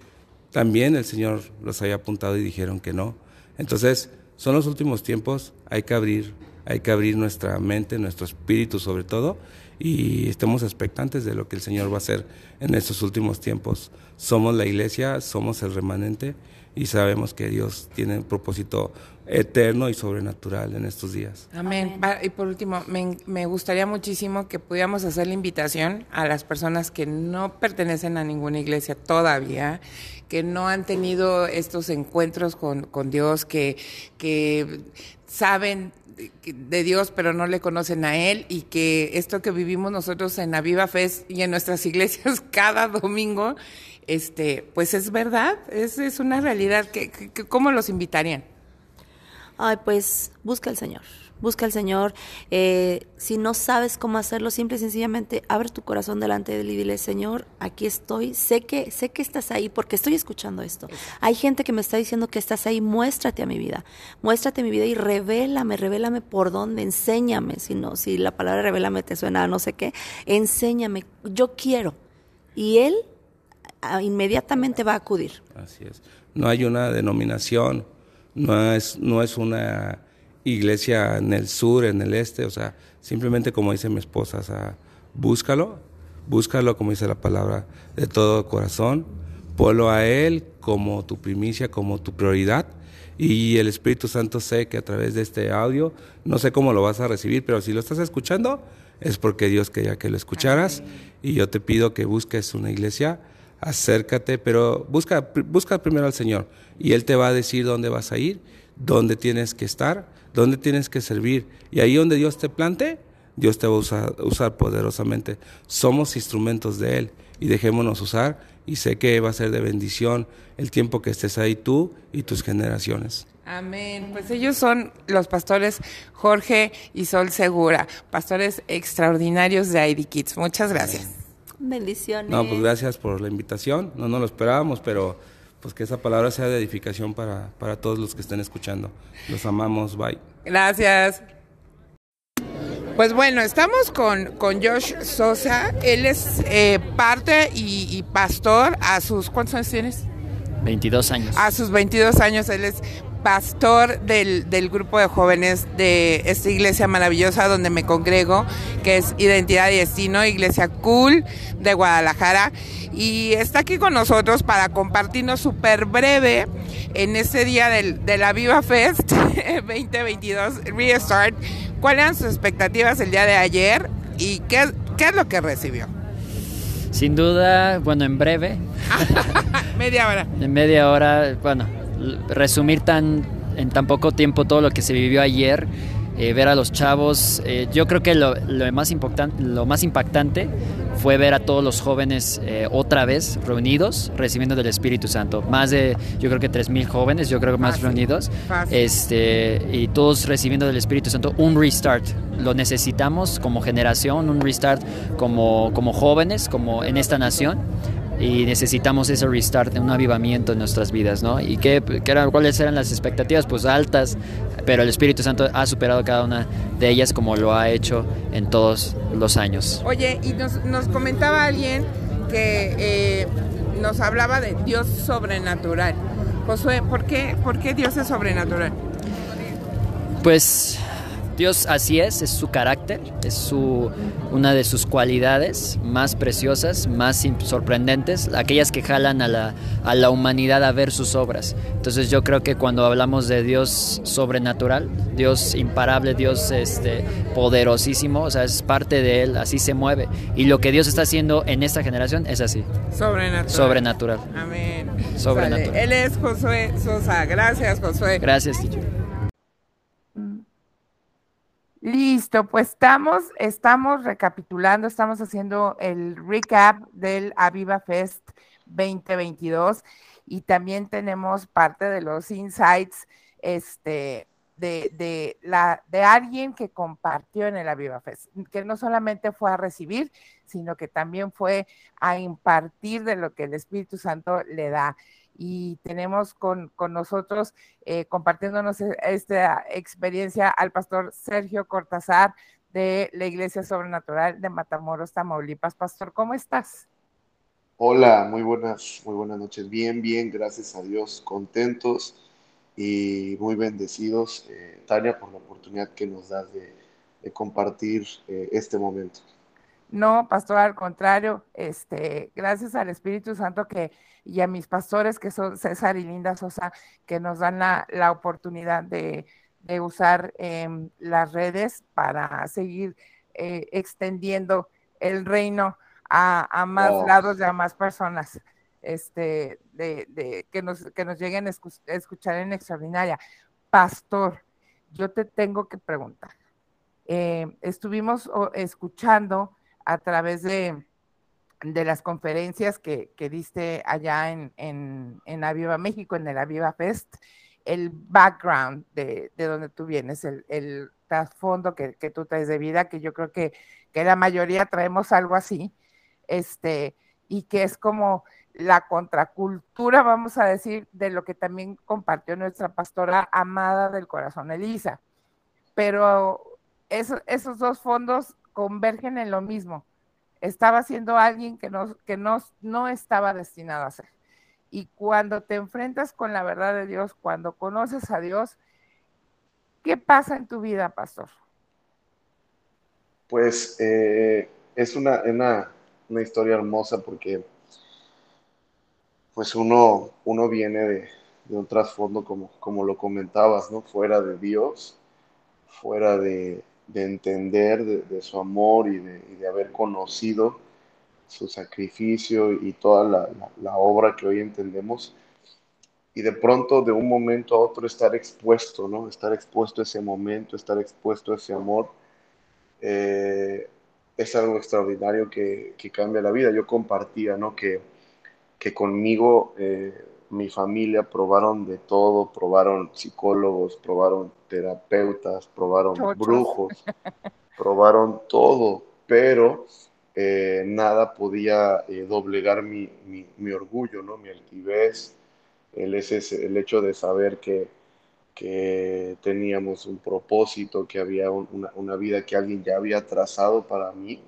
[SPEAKER 9] también el Señor los había apuntado y dijeron que no. Entonces, son los últimos tiempos, hay que abrir, hay que abrir nuestra mente, nuestro espíritu sobre todo, y estemos expectantes de lo que el Señor va a hacer en estos últimos tiempos. Somos la iglesia, somos el remanente y sabemos que Dios tiene un propósito eterno y sobrenatural en estos días.
[SPEAKER 1] Amén. Y por último, me, me gustaría muchísimo que pudiéramos hacer la invitación a las personas que no pertenecen a ninguna iglesia todavía, que no han tenido estos encuentros con, con Dios, que, que saben de- Dios pero no le conocen a Él y que esto que vivimos nosotros en la Viva Fest y en nuestras iglesias cada domingo, este, pues es verdad, es, es una realidad. que que- que- ¿Cómo los invitarían?
[SPEAKER 8] Ay, pues busca al Señor, busca al Señor. Eh, si no sabes cómo hacerlo, simple y sencillamente abre tu corazón delante de Él y dile, Señor, aquí estoy. Sé que, sé que estás ahí porque estoy escuchando esto. Hay gente que me está diciendo que estás ahí. Muéstrate a mi vida, muéstrate a mi vida y revélame, revélame por dónde, enséñame. Si no, si la palabra revélame te suena a no sé qué, enséñame. Yo quiero. Y Él ah, inmediatamente va a acudir.
[SPEAKER 9] Así es. No hay una denominación, no es, no es una iglesia en el sur, en el este, o sea, simplemente como dice mi esposa, o sea, búscalo, búscalo como dice la palabra, de todo corazón, ponlo a Él como tu primicia, como tu prioridad. Y el Espíritu Santo sé que a través de este audio, no sé cómo lo vas a recibir, pero si lo estás escuchando, es porque Dios quería que lo escucharas y yo te pido que busques una iglesia, acércate, pero busca, busca primero al Señor y Él te va a decir dónde vas a ir, dónde tienes que estar, dónde tienes que servir y ahí donde Dios te plante, Dios te va a usar, usar poderosamente. Somos instrumentos de Él y dejémonos usar y sé que va a ser de bendición el tiempo que estés ahí tú y tus generaciones.
[SPEAKER 1] Amén. Pues ellos son los pastores Jorge y Sol Segura, pastores extraordinarios de ID Kids. Muchas gracias.
[SPEAKER 8] Bendiciones.
[SPEAKER 9] No, pues gracias por la invitación. No nos lo esperábamos, pero pues que esa palabra sea de edificación para, para todos los que estén escuchando. Los amamos. Bye.
[SPEAKER 1] Gracias. Pues bueno, estamos con, con Josh Sosa. Él es eh, parte y, y, pastor a sus... ¿Cuántos años tienes?
[SPEAKER 10] 22 años.
[SPEAKER 1] A sus 22 años él es pastor del, del, grupo de jóvenes de esta iglesia maravillosa donde me congrego, que es Identidad y Destino, Iglesia Cool de Guadalajara. Y está aquí con nosotros para compartirnos súper breve en este día del, de la Viva Fest 2022 Restart. ¿Cuáles eran sus expectativas el día de ayer y qué, qué es lo que recibió?
[SPEAKER 10] Sin duda, bueno, en breve.
[SPEAKER 1] media hora.
[SPEAKER 10] En media hora, bueno, resumir tan en tan poco tiempo todo lo que se vivió ayer, eh, ver a los chavos, eh, yo creo que lo, lo, más lo más impactante fue ver a todos los jóvenes eh, otra vez reunidos, recibiendo del Espíritu Santo. Más de, yo creo que 3.000 jóvenes, yo creo que más
[SPEAKER 1] Fácil.
[SPEAKER 10] reunidos,
[SPEAKER 1] Fácil.
[SPEAKER 10] este, y todos recibiendo del Espíritu Santo un restart. Lo necesitamos como generación, un restart como, como jóvenes, como en esta nación y necesitamos ese restart, un avivamiento en nuestras vidas, ¿no? ¿Y qué, qué eran, cuáles eran las expectativas? Pues altas, pero el Espíritu Santo ha superado cada una de ellas como lo ha hecho en todos los años.
[SPEAKER 1] Oye, y nos, nos comentaba alguien que eh, nos hablaba de Dios sobrenatural. Josué, ¿por qué, ¿por qué Dios es sobrenatural?
[SPEAKER 10] Pues Dios así es, es su carácter, es su, una de sus cualidades más preciosas, más sorprendentes, aquellas que jalan a la, a la humanidad a ver sus obras. Entonces yo creo que cuando hablamos de Dios sobrenatural, Dios imparable, Dios este, poderosísimo, o sea, es parte de Él, así se mueve. Y lo que Dios está haciendo en esta generación es así.
[SPEAKER 1] Sobrenatural.
[SPEAKER 10] Sobrenatural.
[SPEAKER 1] Amén.
[SPEAKER 10] Sobrenatural.
[SPEAKER 1] Vale. Él es Josué Sosa. Gracias, Josué.
[SPEAKER 10] Gracias, teacher.
[SPEAKER 1] Listo, pues estamos, estamos recapitulando, estamos haciendo el recap del Aviva Fest 2022 y también tenemos parte de los insights este, de, de, la, de alguien que compartió en el Aviva Fest, que no solamente fue a recibir, sino que también fue a impartir de lo que el Espíritu Santo le da y tenemos con, con nosotros eh, compartiéndonos esta experiencia al pastor Sergio Cortázar de la Iglesia Sobrenatural de Matamoros, Tamaulipas. Pastor, ¿cómo estás?
[SPEAKER 11] Hola, muy buenas, muy buenas noches. Bien, bien, gracias a Dios, contentos y muy bendecidos, eh, Tania, por la oportunidad que nos das de, de compartir eh, este momento.
[SPEAKER 1] No, pastor, al contrario, este, gracias al Espíritu Santo que, y a mis pastores que son César y Linda Sosa, que nos dan la, la oportunidad de, de usar eh, las redes para seguir eh, extendiendo el reino a, a más
[SPEAKER 11] Oh.
[SPEAKER 1] lados y a más personas este, de, de, que, nos, que nos lleguen a escu- a escuchar en extraordinaria. Pastor, yo te tengo que preguntar. Eh, estuvimos escuchando a través de, de las conferencias que, que diste allá en, en, en Aviva México, en el Aviva Fest, el background de, de donde tú vienes, el, el trasfondo que, que, tú traes de vida, que yo creo que, que la mayoría traemos algo así, este, y que es como la contracultura, vamos a decir, de lo que también compartió nuestra pastora amada del corazón, Elisa. Pero eso, esos dos fondos convergen en lo mismo. Estaba siendo alguien que, no, que no, no estaba destinado a ser. Y cuando te enfrentas con la verdad de Dios, cuando conoces a Dios, ¿qué pasa en tu vida, pastor?
[SPEAKER 11] Pues eh, es una, una, una, historia hermosa porque pues uno, uno viene de, de un trasfondo como, como lo comentabas, ¿no? Fuera de Dios, fuera de, entender de, su amor y de, haber conocido su sacrificio y toda la, obra que hoy entendemos. Y de pronto, de un momento a otro, estar expuesto, ¿no? Estar expuesto a ese momento, estar expuesto a ese amor, eh, es algo extraordinario que, cambia la vida. Yo compartía, ¿no? Que, que conmigo eh, mi familia probaron de todo, probaron psicólogos, probaron terapeutas, probaron brujos, probaron todo, pero eh, nada podía eh, doblegar mi, mi, orgullo, ¿no? mi altivez, el, ese, el hecho de saber que, que teníamos un propósito, que había una, una vida que alguien ya había trazado para mí,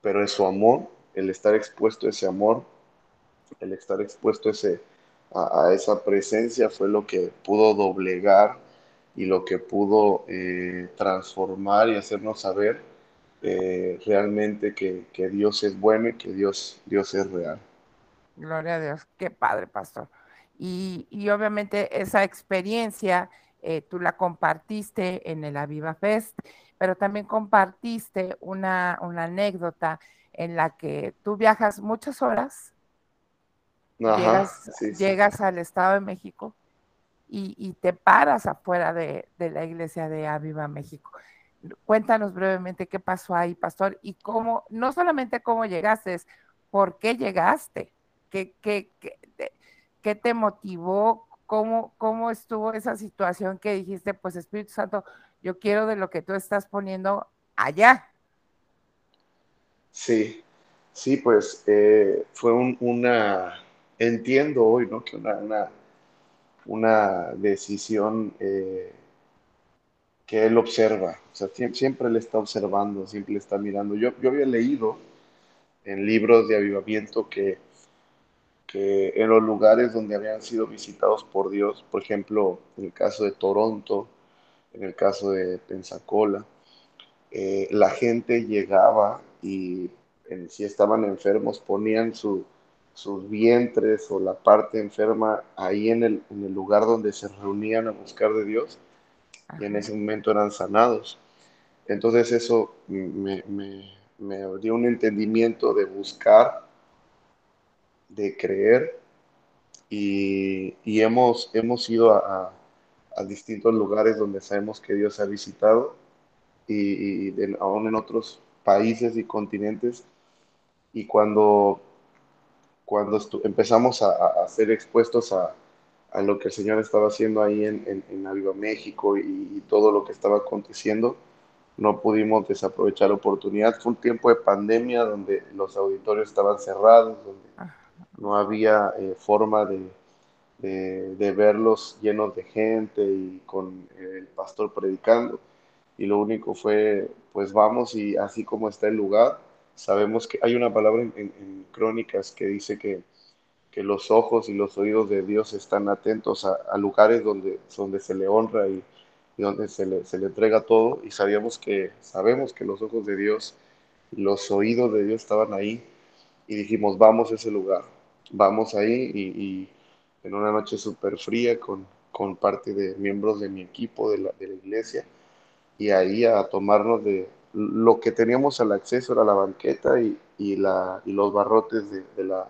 [SPEAKER 11] pero es su amor, el estar expuesto a ese amor, el estar expuesto a ese a, esa presencia fue lo que pudo doblegar y lo que pudo eh, transformar y hacernos saber eh, realmente que, Dios es bueno y que Dios, Dios es real.
[SPEAKER 1] Gloria a Dios, qué padre, pastor. Y, obviamente esa experiencia eh, tú la compartiste en el Aviva Fest, pero también compartiste una, una anécdota en la que tú viajas muchas horas llegas, al Estado de México y, te paras afuera de, la iglesia de Aviva México. Cuéntanos brevemente qué pasó ahí, pastor, y cómo, no solamente cómo llegaste, por qué llegaste, qué, qué, qué, te motivó, cómo, cómo estuvo esa situación que dijiste, pues Espíritu Santo, yo quiero de lo que tú estás poniendo allá.
[SPEAKER 11] Sí, sí, pues eh, fue una, entiendo hoy ¿no? que una, una, decisión eh, que él observa, o sea, siempre, le está observando, siempre le está mirando. Yo, yo había leído en libros de avivamiento que, que en los lugares donde habían sido visitados por Dios, por ejemplo, en el caso de Toronto, en el caso de Pensacola, eh, la gente llegaba y si estaban enfermos ponían su, sus vientres o la parte enferma ahí en el, en el lugar donde se reunían a buscar de Dios y en ese momento eran sanados. Entonces eso me, me, me dio un entendimiento de buscar, de creer y, y hemos, hemos ido a, a, distintos lugares donde sabemos que Dios ha visitado y, y aún en otros países y continentes. Y cuando cuando empezamos a, ser expuestos a, lo que el Señor estaba haciendo ahí en, en, Aviva México y, todo lo que estaba aconteciendo, no pudimos desaprovechar la oportunidad. Fue un tiempo de pandemia donde los auditorios estaban cerrados, donde no había eh, forma de, de, verlos llenos de gente y con el pastor predicando. Y lo único fue, pues vamos y así como está el lugar, Sabemos que hay una palabra en, Crónicas que dice que, que, los ojos y los oídos de Dios están atentos a, lugares donde, donde se le honra y, donde se le, se le, entrega todo. Y sabíamos que, sabemos que los ojos de Dios y los oídos de Dios estaban ahí. Y dijimos, vamos a ese lugar, vamos ahí. Y, en una noche súper fría con, con parte de miembros de mi equipo de la, de la iglesia y ahí a tomarnos de, lo que teníamos al acceso era la banqueta y, y, la, y los barrotes de, de la,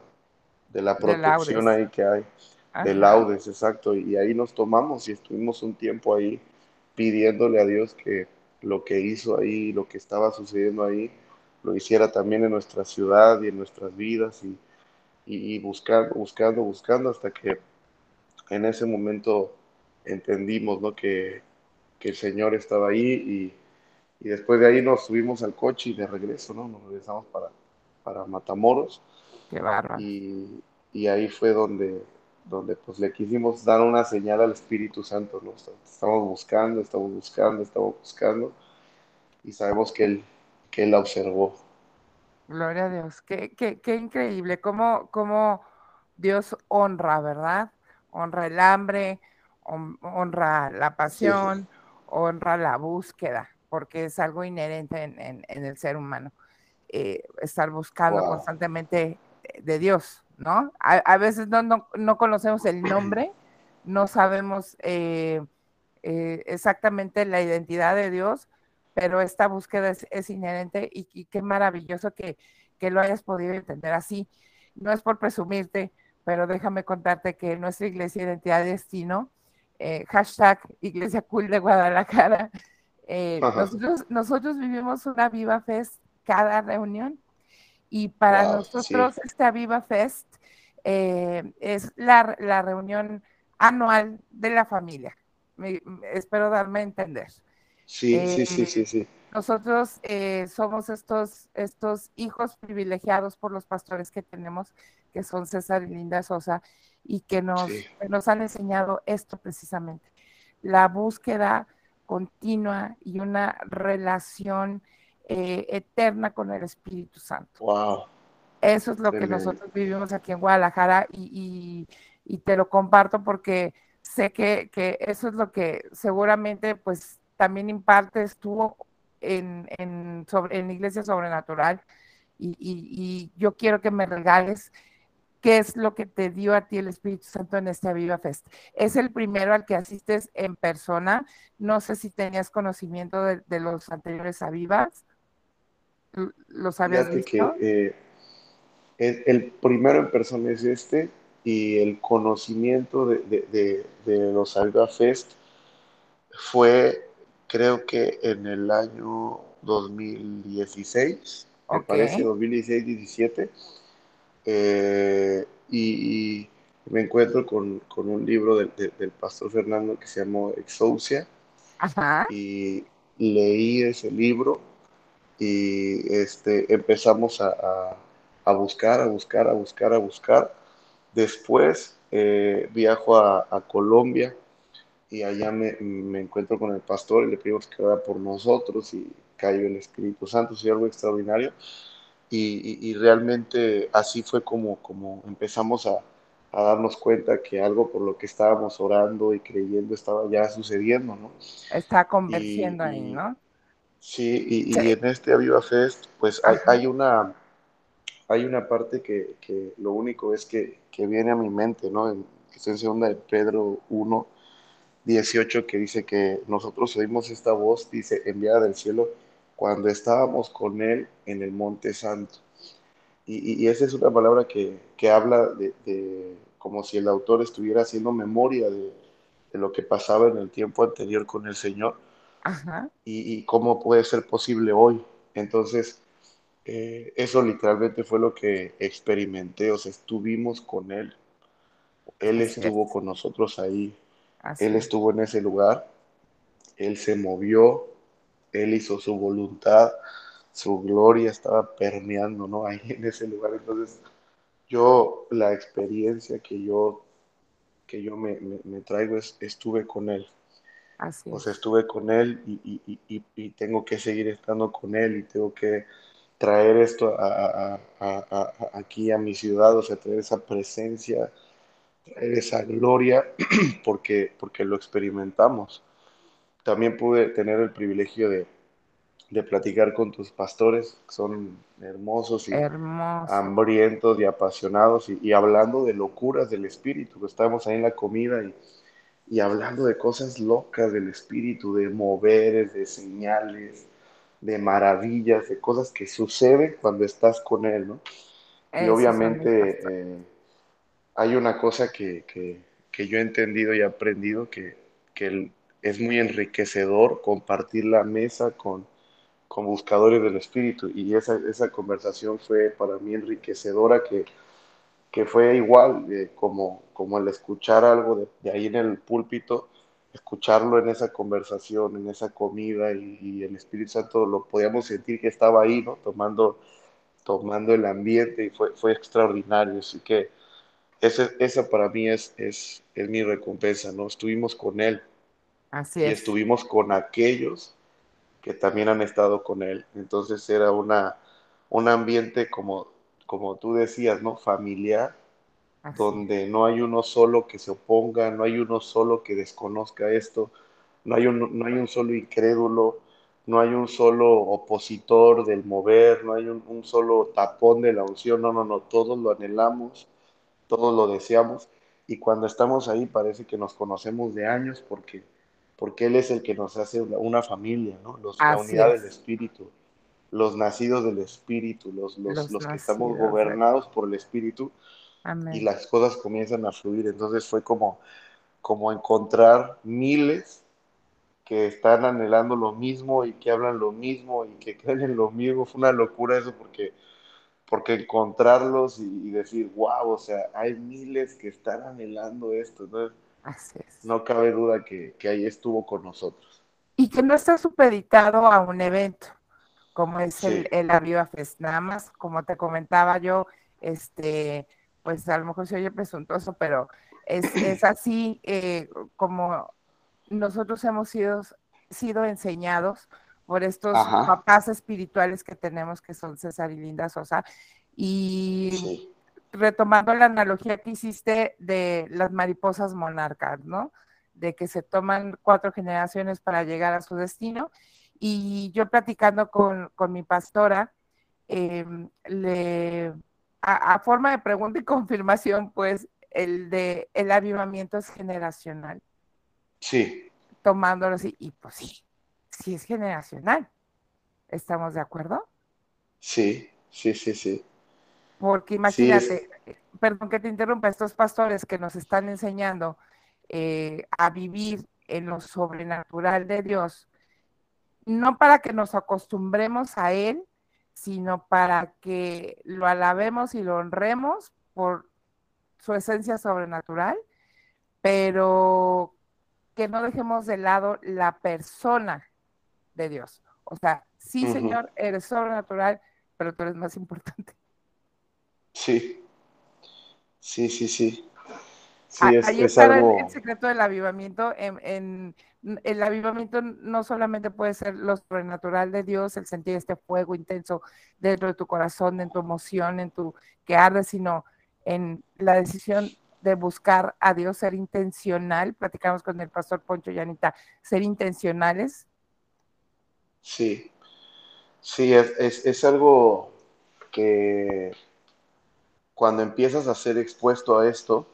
[SPEAKER 11] de la protección ahí que hay, de laudes, exacto. Y ahí nos tomamos y estuvimos un tiempo ahí pidiéndole a Dios que lo que hizo ahí, lo que estaba sucediendo ahí, lo hiciera también en nuestra ciudad y en nuestras vidas y, y, buscando, buscando, buscando hasta que en ese momento entendimos ¿no? que, que el Señor estaba ahí y y después de ahí nos subimos al coche y de regreso, ¿no? Nos regresamos para, para Matamoros.
[SPEAKER 1] Qué bárbaro.
[SPEAKER 11] Y, y, ahí fue donde, donde pues le quisimos dar una señal al Espíritu Santo, ¿no? Estamos buscando, estamos buscando, estamos buscando y sabemos que Él, que él la observó.
[SPEAKER 1] Gloria a Dios, qué, qué, qué increíble, cómo, cómo Dios honra, ¿verdad? Honra el hambre, honra la pasión, honra la búsqueda porque es algo inherente en, el ser humano, eh, estar buscando constantemente de Dios, ¿no? A, veces no, no, conocemos el nombre, no sabemos eh, eh, exactamente la identidad de Dios, pero esta búsqueda es, inherente y, qué maravilloso que, que lo hayas podido entender así. No es por presumirte, pero déjame contarte que nuestra iglesia Identidad de Destino, eh, hashtag Iglesia Cool de Guadalajara, eh, nosotros, vivimos una Viva Fest cada reunión y para nosotros esta Viva Fest eh, es la, la, reunión anual de la familia. espero darme a entender.
[SPEAKER 11] Sí, sí, sí, sí, sí.
[SPEAKER 1] Nosotros somos estos, estos hijos privilegiados por los pastores que tenemos que son César y Linda Sosa, y que nos, nos han enseñado esto precisamente, la búsqueda continua y una relación eh, eterna con el Espíritu Santo.
[SPEAKER 11] Wow.
[SPEAKER 1] Eso es lo que nosotros vivimos aquí en Guadalajara y, te lo comparto porque sé que, eso es lo que seguramente pues también impartes tú en, en, sobre, en Iglesia Sobrenatural y, y, yo quiero que me regales ¿Qué es lo que te dio a ti el Espíritu Santo en este Viva Fest? Es el primero al que asistes en persona. No sé si tenías conocimiento de, los anteriores Avivas. ¿Los habías visto?
[SPEAKER 11] Que, eh, el, primero en persona es este y el conocimiento de, los Aviva Fest fue, creo que en el año 2016, me parece, 2016-17 eh, y, me encuentro con, un libro del, pastor Fernando que se llamó Exousia. Y leí ese libro y este, empezamos a, buscar, a buscar, a buscar, a buscar. Después eh, viajo a, Colombia y allá me, encuentro con el pastor y le pedimos que ora por nosotros y cayó el Espíritu Santo, es algo extraordinario. Y, realmente así fue como, como empezamos a, darnos cuenta que algo por lo que estábamos orando y creyendo estaba ya sucediendo, ¿no?
[SPEAKER 1] Está convenciendo ahí, ¿no?
[SPEAKER 11] Sí, y, en este Aviva Fest, pues hay, una, hay una parte que, lo único es que, viene a mi mente, ¿no? En, en segunda de Pedro 1, 18, que dice que nosotros oímos esta voz, dice, enviada del cielo, cuando estábamos con Él en el Monte Santo. Y, esa es una palabra que, habla de, como si el autor estuviera haciendo memoria de, lo que pasaba en el tiempo anterior con el Señor Y, cómo puede ser posible hoy. Entonces, eh, eso literalmente fue lo que experimenté, o sea, estuvimos con Él. Él estuvo con nosotros ahí. Él estuvo en ese lugar. Él se movió, él hizo su voluntad, su gloria estaba permeando, ¿no? Ahí en ese lugar. Entonces, yo, la experiencia que yo, que yo me, traigo es, estuve con Él.
[SPEAKER 1] Así
[SPEAKER 11] o sea, estuve con Él y, tengo que seguir estando con Él y tengo que traer esto aquí a mi ciudad, o sea, traer esa presencia, traer esa gloria, porque, porque lo experimentamos también pude tener el privilegio de, platicar con tus pastores, que son hermosos y hambrientos y apasionados, y, hablando de locuras del espíritu, estábamos ahí en la comida y, hablando de cosas locas del espíritu, de moveres, de señales, de maravillas, de cosas que suceden cuando estás con él, ¿no? y obviamente eh, hay una cosa que, yo he entendido y aprendido, que, que el, es muy enriquecedor compartir la mesa con, con buscadores del espíritu y esa, esa conversación fue para mí enriquecedora que, que fue igual eh, como, como el escuchar algo de, ahí en el púlpito, escucharlo en esa conversación, en esa comida y, el Espíritu Santo lo podíamos sentir que estaba ahí, ¿no? Tomando, tomando el ambiente y fue, fue extraordinario, así que ese, esa para mí es, es, es mi recompensa, ¿no? Estuvimos con él
[SPEAKER 1] Así
[SPEAKER 11] y estuvimos con aquellos que también han estado con él. Entonces era una, un ambiente como, como tú decías, ¿no? Familiar, donde no hay uno solo que se oponga, no hay uno solo que desconozca esto, no hay un, no hay un solo incrédulo, no hay un solo opositor del mover, no hay un, un solo tapón de la unción, no, no, no, todos lo anhelamos, todos lo deseamos y cuando estamos ahí parece que nos conocemos de años porque porque Él es el que nos hace una familia, ¿no? la unidad del Espíritu, los nacidos del Espíritu, los, los, los, que estamos gobernados por el Espíritu, y las cosas comienzan a fluir. Entonces fue como, como encontrar miles que están anhelando lo mismo y que hablan lo mismo y que creen en lo mismo. Fue una locura eso porque, porque encontrarlos y, decir, wow, o sea, hay miles que están anhelando esto. Entonces, no cabe duda que, ahí estuvo con nosotros.
[SPEAKER 1] Y que no está supeditado a un evento, como es el, el Aviva Fest. Nada más, como te comentaba yo, este, pues a lo mejor se oye presuntuoso, pero es, es así eh, como nosotros hemos sido, sido enseñados por estos papás espirituales que tenemos, que son César y Linda Sosa. Y retomando la analogía que hiciste de las mariposas monarcas, ¿no? De que se toman cuatro generaciones para llegar a su destino. Y yo platicando con, mi pastora, em, le, a, forma de pregunta y confirmación, pues el de el avivamiento es generacional.
[SPEAKER 11] Sí.
[SPEAKER 1] Tomándolo así, y pues sí, sí es generacional. ¿Estamos de acuerdo?
[SPEAKER 11] Sí, sí, sí, sí.
[SPEAKER 1] Porque imagínate, perdón que te interrumpa, estos pastores que nos están enseñando eh, a vivir en lo sobrenatural de Dios, no para que nos acostumbremos a Él, sino para que lo alabemos y lo honremos por su esencia sobrenatural, pero que no dejemos de lado la persona de Dios. O sea, sí, Señor, eres sobrenatural, pero tú eres más importante.
[SPEAKER 11] Sí, sí, sí, sí.
[SPEAKER 1] sí Ahí está el, secreto del avivamiento. En, el avivamiento no solamente puede ser lo sobrenatural de Dios, el sentir este fuego intenso dentro de tu corazón, en tu emoción, en tu que arde, sino en la decisión de buscar a Dios, ser intencional. Platicamos con el pastor Poncho y Anita, ser intencionales.
[SPEAKER 11] Sí, sí, es, es algo que cuando empiezas a ser expuesto a esto,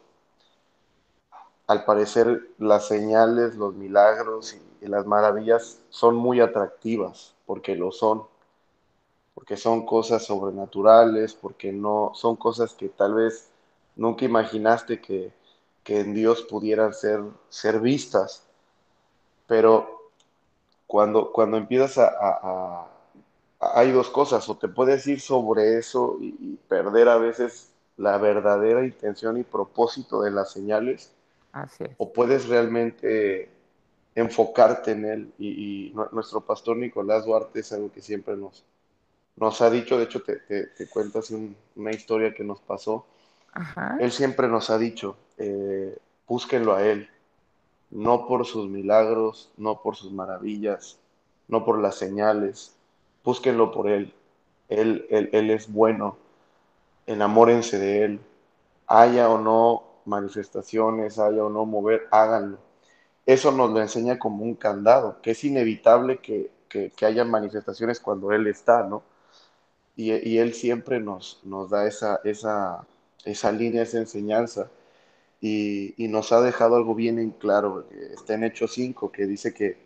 [SPEAKER 11] al parecer las señales, los milagros y, las maravillas son muy atractivas, porque lo son, porque son cosas sobrenaturales, porque no son cosas que tal vez nunca imaginaste que, en Dios pudieran ser, ser vistas. Pero cuando, cuando empiezas a, Hay dos cosas, o te puedes ir sobre eso y perder a veces la verdadera intención y propósito de las señales, o puedes realmente enfocarte en él. Y, nuestro pastor Nicolás Duarte es algo que siempre nos, nos ha dicho, de hecho te, te, cuento así una historia que nos pasó. Él siempre nos ha dicho, eh, búsquenlo a él, no por sus milagros, no por sus maravillas, no por las señales, búsquenlo por él. Él, él, él es bueno, enamórense de Él, haya o no manifestaciones, haya o no mover, háganlo. Eso nos lo enseña como un candado, que es inevitable que, haya manifestaciones cuando Él está, ¿no? Y, Él siempre nos, nos da esa, esa, esa línea, esa enseñanza. Y, nos ha dejado algo bien en claro. Está en Hechos 5, que dice que,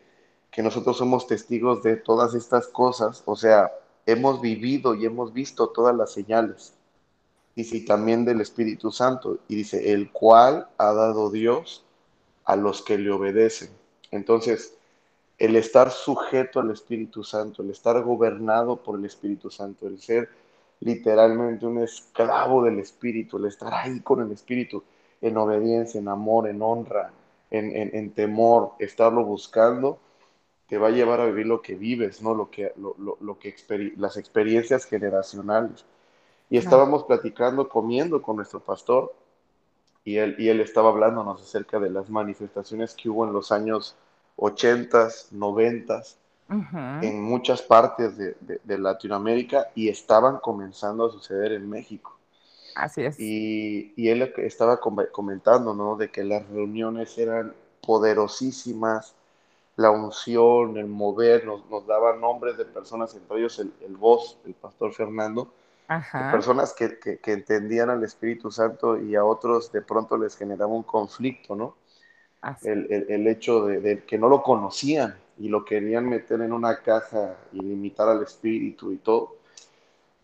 [SPEAKER 11] que nosotros somos testigos de todas estas cosas. O sea, hemos vivido y hemos visto todas las señales dice, y también del Espíritu Santo, y dice, el cual ha dado Dios a los que le obedecen. Entonces, el estar sujeto al Espíritu Santo, el estar gobernado por el Espíritu Santo, el ser literalmente un esclavo del Espíritu, el estar ahí con el Espíritu, en obediencia, en amor, en honra, en, temor, estarlo buscando, te va a llevar a vivir lo que vives, ¿no? Lo que, lo, que las experiencias generacionales. Y estábamos platicando, comiendo con nuestro pastor, y él, y él estaba hablándonos acerca de las manifestaciones que hubo en los años 80, 90, en muchas partes de, Latinoamérica y estaban comenzando a suceder en México.
[SPEAKER 1] Así es.
[SPEAKER 11] Y, y él estaba comentando, ¿no? De que las reuniones eran poderosísimas, la unción, el mover, nos, nos daban nombres de personas, entre ellos el, el voz, el pastor Fernando, personas que, que, entendían al Espíritu Santo y a otros de pronto les generaba un conflicto, ¿no? el, hecho de, que no lo conocían y lo querían meter en una caja y limitar al espíritu y todo.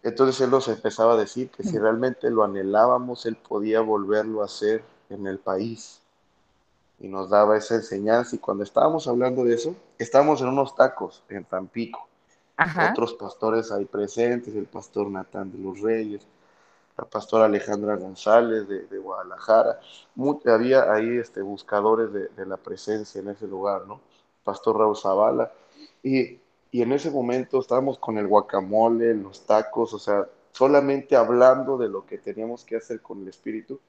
[SPEAKER 11] Entonces él nos empezaba a decir que si realmente lo anhelábamos, él podía volverlo a hacer en el país. Y nos daba esa enseñanza. Y cuando estábamos hablando de eso, estábamos en unos tacos en Tampico. Otros pastores ahí presentes, el pastor Natán de los Reyes, la pastora Alejandra González de, Guadalajara. había ahí este, buscadores de, la presencia en ese lugar, ¿no? Pastor Raúl Zavala. Y, en ese momento estábamos con el guacamole, los tacos, o sea, solamente hablando de lo que teníamos que hacer con el espíritu.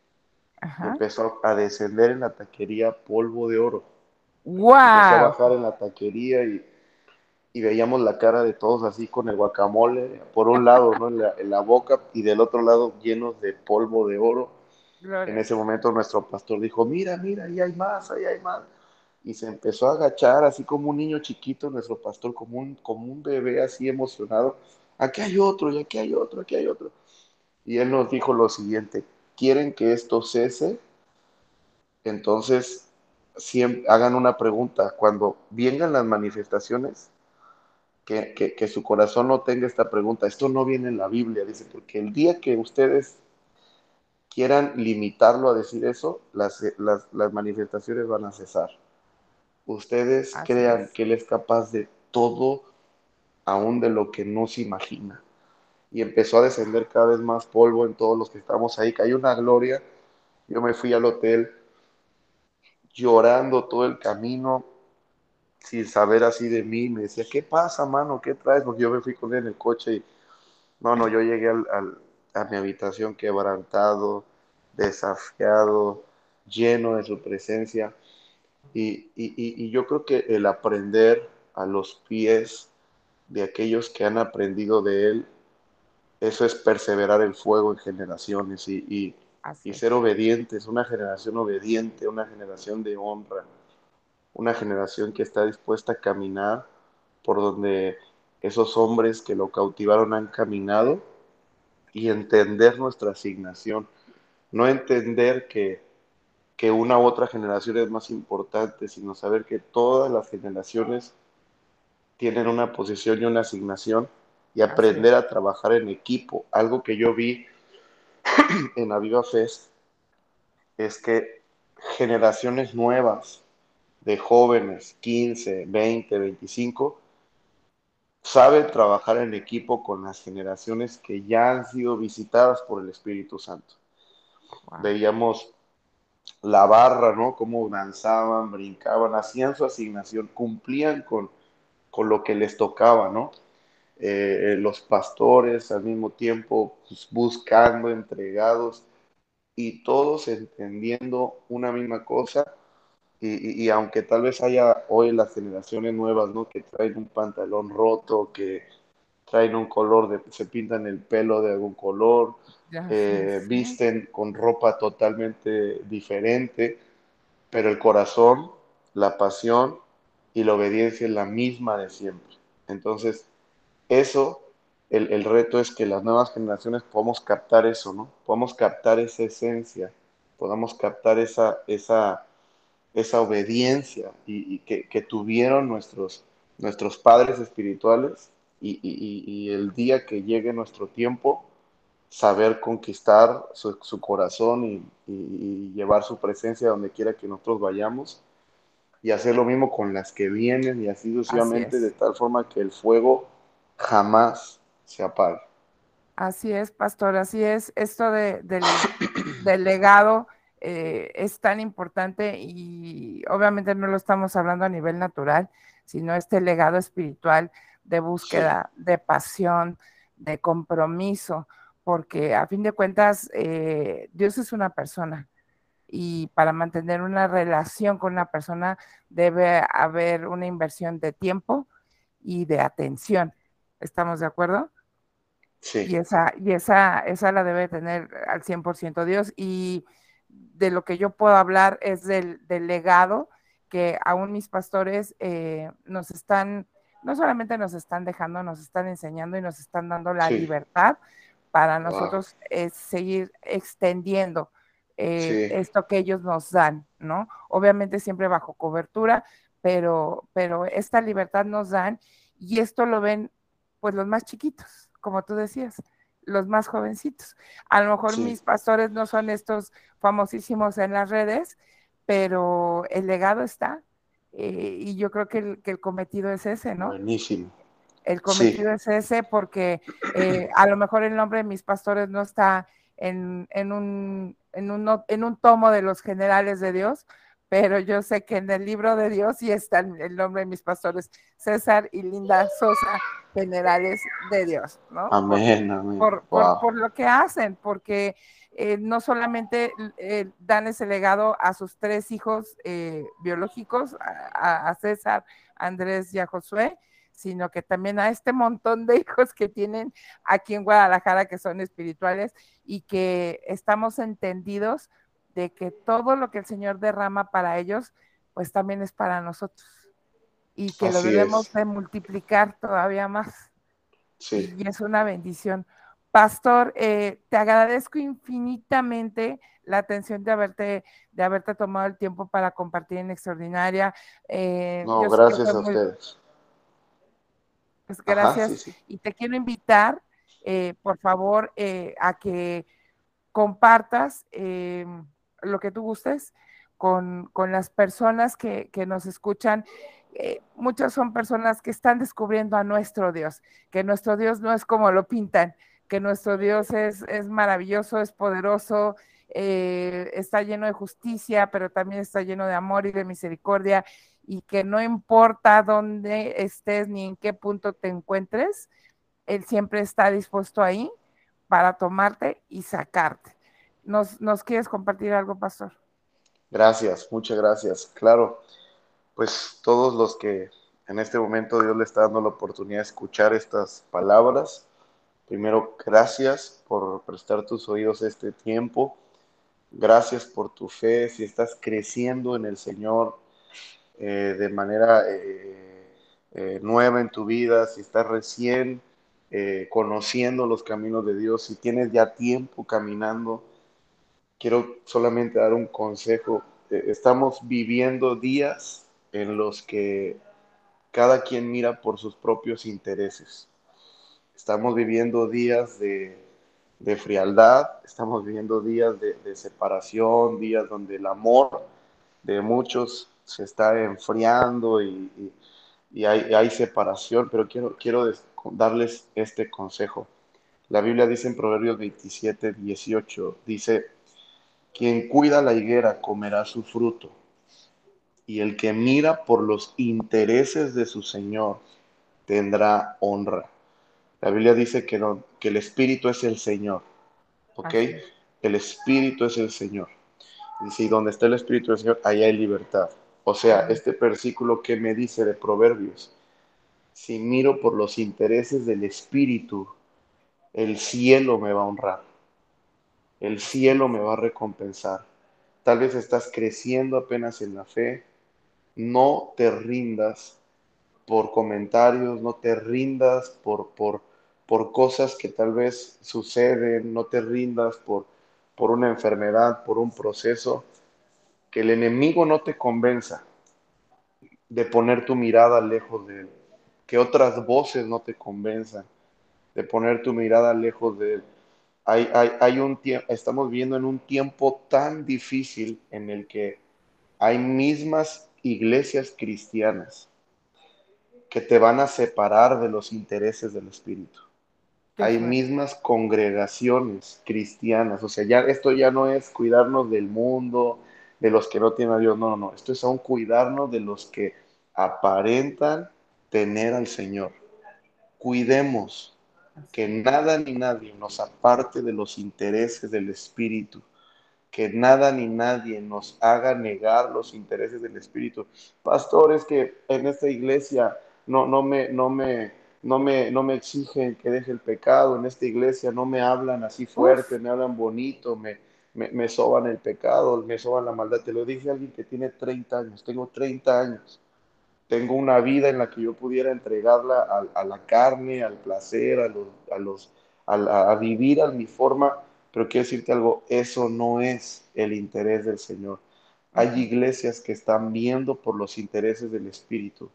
[SPEAKER 11] Empezó a descender en la taquería polvo de oro.
[SPEAKER 1] ¡Wow!
[SPEAKER 11] Empezó a bajar en la taquería y y veíamos la cara de todos así con el guacamole, por un lado ¿no? en, la, boca y del otro lado llenos de polvo de oro. En ese momento nuestro pastor dijo, mira, mira, ahí hay más, ahí hay más. Y se empezó a agachar así como un niño chiquito, nuestro pastor como un, como un bebé así emocionado. Aquí hay otro, y aquí hay otro, aquí hay otro. Y él nos dijo lo siguiente, ¿quieren que esto cese? Entonces, siempre, hagan una pregunta. Cuando vengan las manifestaciones, que, su corazón no tenga esta pregunta. Esto no viene en la Biblia, dice, porque el día que ustedes quieran limitarlo a decir eso, las, manifestaciones van a cesar. Ustedes crean que Él es capaz de todo, aún de lo que no se imagina. Y empezó a descender cada vez más polvo en todos los que estamos ahí. Cayó una gloria. Yo me fui al hotel llorando todo el camino, sin saber así de mí, me decía, ¿qué pasa, mano? ¿Qué traes? Porque yo me fui con él en el coche y, no, no, yo llegué al, a mi habitación quebrantado, desafiado, lleno de su presencia. Y, y, y, yo creo que el aprender a los pies de aquellos que han aprendido de él, eso es perseverar el fuego en generaciones y, y, y ser obedientes, una generación obediente, una generación de honra una generación que está dispuesta a caminar por donde esos hombres que lo cautivaron han caminado y entender nuestra asignación. No entender que, una u otra generación es más importante, sino saber que todas las generaciones tienen una posición y una asignación y aprender a trabajar en equipo. Algo que yo vi en Aviva Fest es que generaciones nuevas de jóvenes, 15, 20, 25, saben trabajar en equipo con las generaciones que ya han sido visitadas por el Espíritu Santo. Veíamos la barra, ¿no? Cómo danzaban, brincaban, hacían su asignación, cumplían con, con lo que les tocaba, ¿no? Eh, eh, los pastores al mismo tiempo pues, buscando, entregados y todos entendiendo una misma cosa y, aunque tal vez haya hoy las generaciones nuevas, ¿no? Que traen un pantalón roto, que traen un color, de, se pintan el pelo de algún color, eh, visten con ropa totalmente diferente, pero el corazón, la pasión y la obediencia es la misma de siempre. Entonces, eso, el, el reto es que las nuevas generaciones podamos captar eso, ¿no? Podamos captar esa esencia, podamos captar esa, esa esa obediencia y, que, tuvieron nuestros, nuestros padres espirituales y, el día que llegue nuestro tiempo, saber conquistar su, corazón y, llevar su presencia donde quiera que nosotros vayamos y hacer lo mismo con las que vienen y así sucesivamente de tal forma que el fuego jamás se apague.
[SPEAKER 1] Así es, pastor, así es. Esto de, del, del legado eh, es tan importante y obviamente no lo estamos hablando a nivel natural, sino este legado espiritual de búsqueda, de pasión, de compromiso, porque a fin de cuentas eh, Dios es una persona y para mantener una relación con una persona debe haber una inversión de tiempo y de atención. ¿Estamos de acuerdo?
[SPEAKER 11] Sí.
[SPEAKER 1] Y esa, y esa, esa la debe tener al 100% Dios. Y de lo que yo puedo hablar es del, legado que aún mis pastores eh, nos están, no solamente nos están dejando, nos están enseñando y nos están dando la libertad para nosotros seguir extendiendo eh, esto que ellos nos dan, ¿no? Obviamente siempre bajo cobertura, pero, pero esta libertad nos dan y esto lo ven pues los más chiquitos, como tú decías, los más jovencitos. A lo mejor mis pastores no son estos famosísimos en las redes, pero el legado está eh, y yo creo que el, que el cometido es ese, ¿no?
[SPEAKER 11] Buenísimo.
[SPEAKER 1] El cometido es ese porque eh, a lo mejor el nombre de mis pastores no está en, en, un, en, un, en un tomo de los generales de Dios, pero yo sé que en el libro de Dios sí está el nombre de mis pastores, César y Linda Sosa, generales de Dios, ¿no?
[SPEAKER 11] Amén, amén.
[SPEAKER 1] Por, por, lo que hacen, porque eh, no solamente eh, dan ese legado a sus tres hijos biológicos, a, a, César, Andrés y a Josué, sino que también a este montón de hijos que tienen aquí en Guadalajara que son espirituales y que estamos entendidos de que todo lo que el Señor derrama para ellos, pues también es para nosotros y que lo debemos de multiplicar todavía más.
[SPEAKER 11] Sí.
[SPEAKER 1] Y es una bendición. Pastor, eh, te agradezco infinitamente la atención de haberte, de haberte tomado el tiempo para compartir en Extraordinaria.
[SPEAKER 11] Eh, no, gracias a ustedes.
[SPEAKER 1] Pues gracias. Y te quiero invitar, eh, por favor, a que compartas lo que tú gustes con, las personas que, nos escuchan. Eh, muchas son personas que están descubriendo a nuestro Dios, que nuestro Dios no es como lo pintan, que nuestro Dios es, es maravilloso, es poderoso, está lleno de justicia, pero también está lleno de amor y de misericordia y que no importa dónde estés ni en qué punto te encuentres, Él siempre está dispuesto ahí para tomarte y sacarte. ¿Nos, nos quieres compartir algo, pastor?
[SPEAKER 11] Gracias, muchas gracias. Claro, pues todos los que en este momento Dios le está dando la oportunidad de escuchar estas palabras, primero gracias por prestar tus oídos este tiempo. Gracias por tu fe. Si estás creciendo en el Señor, eh, de manera eh, eh, nueva en tu vida, si estás recién conociendo los caminos de Dios, si tienes ya tiempo caminando, quiero solamente dar un consejo. estamos viviendo días en los que cada quien mira por sus propios intereses. Estamos viviendo días de, frialdad, estamos viviendo días de, de, separación, días donde el amor de muchos se está enfriando y, hay, separación, pero quiero, quiero darles este consejo. La Biblia dice en Proverbios 27, 18, dice, quien cuida la higuera comerá su fruto, y el que mira por los intereses de su Señor tendrá honra. La Biblia dice que, que el Espíritu es el Señor, ¿ok? El Espíritu es el Señor. Dice, y donde está el Espíritu del Señor, ahí hay libertad. O sea, este versículo que me dice de Proverbios, si miro por los intereses del Espíritu, el cielo me va a honrar, el cielo me va a recompensar. Tal vez estás creciendo apenas en la fe, no te rindas por comentarios, no te rindas por, por, por cosas que tal vez suceden, no te rindas por, por una enfermedad, por un proceso que el enemigo no te convenza de poner tu mirada lejos de él, que otras voces no te convenzan de poner tu mirada lejos de él. Hay, hay, hay un estamos viviendo en un tiempo tan difícil en el que hay mismas iglesias cristianas que te van a separar de los intereses del Espíritu. Hay mismas congregaciones cristianas, o sea, ya esto ya no es cuidarnos del mundo, de los que no tienen a Dios. No, no, no. Esto es aún cuidarnos de los que aparentan tener al Señor. Cuidemos que nada ni nadie nos aparte de los intereses del Espíritu. Que nada ni nadie nos haga negar los intereses del Espíritu. Pastores que en esta iglesia no, no, me, no, me, no, me, no me exigen que deje el pecado. En esta iglesia no me hablan así fuerte, me hablan bonito, me, me, soban el pecado, me soban la maldad. Te lo dice alguien que tiene 30 años, tengo 30 años. Tengo una vida en la que yo pudiera entregarla a, la carne, al placer, a, los, a, los, a, vivir a mi forma, Pero quiero decirte algo, eso no es el interés del Señor. Hay iglesias que están viendo por los intereses del Espíritu.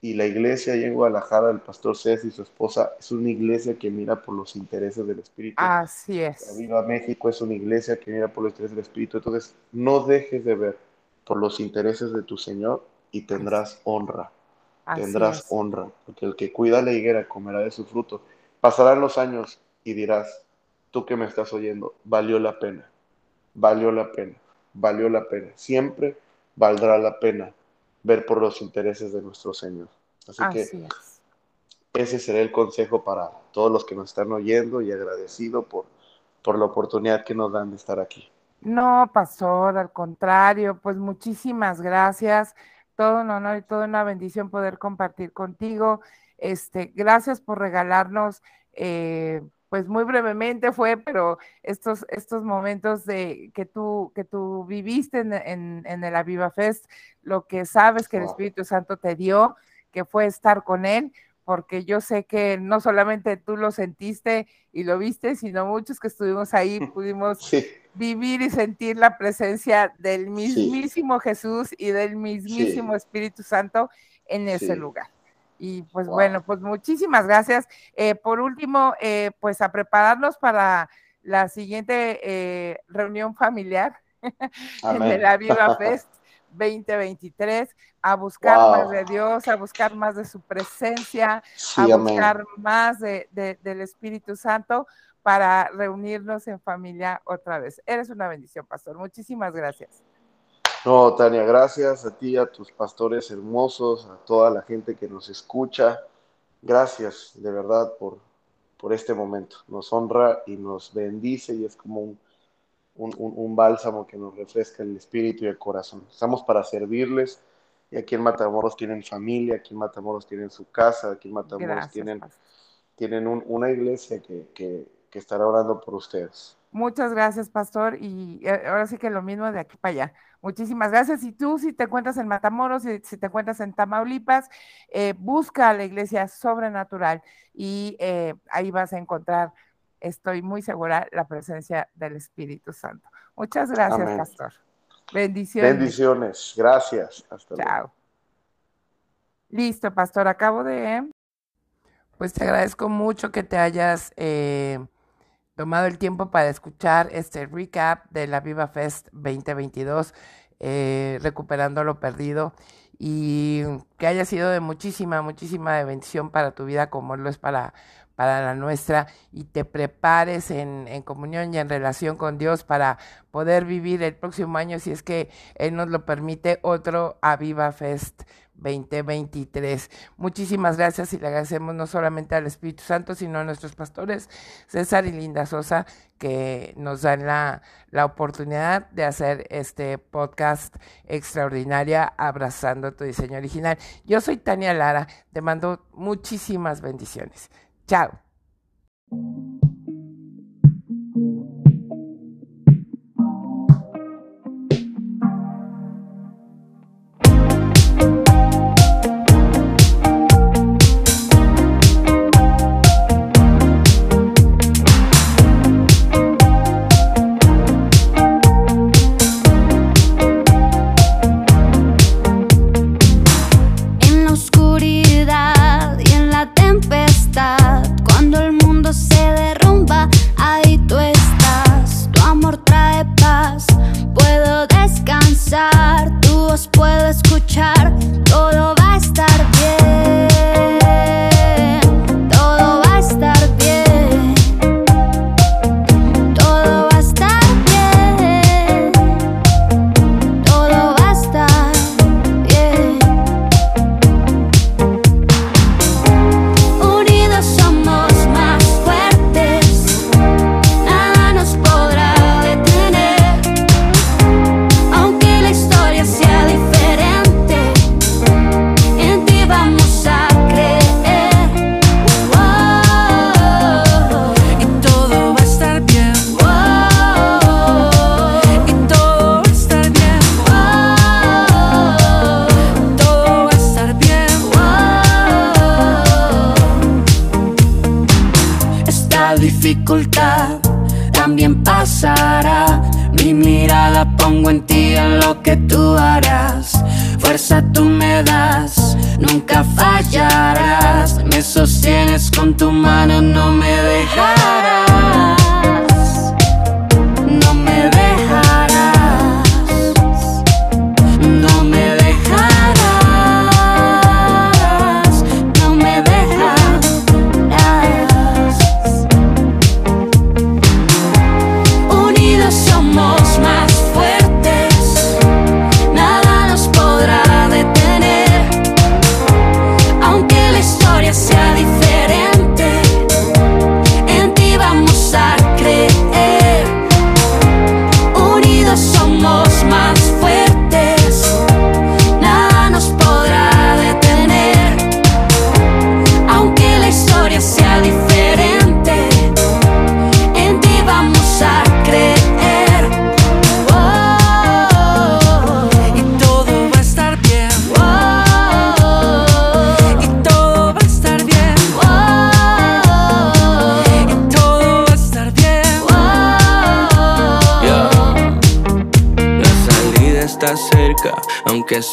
[SPEAKER 11] Y la iglesia ahí en Guadalajara, el pastor César y su esposa, es una iglesia que mira por los intereses del Espíritu.
[SPEAKER 1] Así es.
[SPEAKER 11] Viva México es una iglesia que mira por los intereses del Espíritu. Entonces, no dejes de ver por los intereses de tu Señor y tendrás honra. tendrás honra. Porque el que cuida la higuera comerá de su fruto. Pasarán los años y dirás, tú que me estás oyendo, valió la pena, valió la pena, valió la pena. Siempre valdrá la pena ver por los intereses de nuestro Señor. Así, que ese será el consejo para todos los que nos están oyendo y agradecido por, por la oportunidad que nos dan de estar aquí.
[SPEAKER 1] No, pastor, al contrario, pues muchísimas gracias. Todo un honor y toda una bendición poder compartir contigo. Este, gracias por regalarnos eh, pues muy brevemente fue, pero estos, estos momentos de que tú, que tú viviste en, en, el Aviva Fest, lo que sabes que el Espíritu Santo te dio, que fue estar con Él, porque yo sé que no solamente tú lo sentiste y lo viste, sino muchos que estuvimos ahí pudimos vivir y sentir la presencia del mismísimo Jesús y del mismísimo Espíritu Santo en ese lugar. Y pues bueno, pues muchísimas gracias. Eh, por último, eh, pues a prepararnos para la siguiente eh, reunión familiar en el Viva Fest 2023, a buscar más de Dios, a buscar más de su presencia, a buscar más de, del Espíritu Santo para reunirnos en familia otra vez. Eres una bendición, pastor. Muchísimas gracias.
[SPEAKER 11] No, Tania, gracias a ti, a tus pastores hermosos, a toda la gente que nos escucha. Gracias de verdad por, por este momento. Nos honra y nos bendice y es como un, un, un, bálsamo que nos refresca el espíritu y el corazón. Estamos para servirles. Y aquí en Matamoros tienen familia, aquí en Matamoros tienen su casa, aquí en Matamoros tienen, tienen una iglesia que, que, que estará orando por ustedes.
[SPEAKER 1] Muchas gracias, pastor. Y eh, ahora sí que lo mismo de aquí para allá. Muchísimas gracias. Y tú, si te encuentras en Matamoros, si, si te encuentras en Tamaulipas, eh, busca la iglesia sobrenatural y eh, ahí vas a encontrar, estoy muy segura, la presencia del Espíritu Santo. Muchas gracias, pastor. Bendiciones.
[SPEAKER 11] Bendiciones. Gracias.
[SPEAKER 1] Hasta Chao. Listo, pastor. Acabo de... Pues te agradezco mucho que te hayas tomado el tiempo para escuchar este recap de la Viva Fest 2022, eh, recuperando lo perdido y que haya sido de muchísima, muchísima bendición para tu vida como lo es para, para la nuestra y te prepares en, en, comunión y en relación con Dios para poder vivir el próximo año, si es que Él nos lo permite, otro Aviva Fest 2023. Muchísimas gracias y le agradecemos no solamente al Espíritu Santo, sino a nuestros pastores César y Linda Sosa, que nos dan la, la oportunidad de hacer este podcast extraordinaria, abrazando tu diseño original. Yo soy Tania Lara, te mando muchísimas bendiciones. Chao.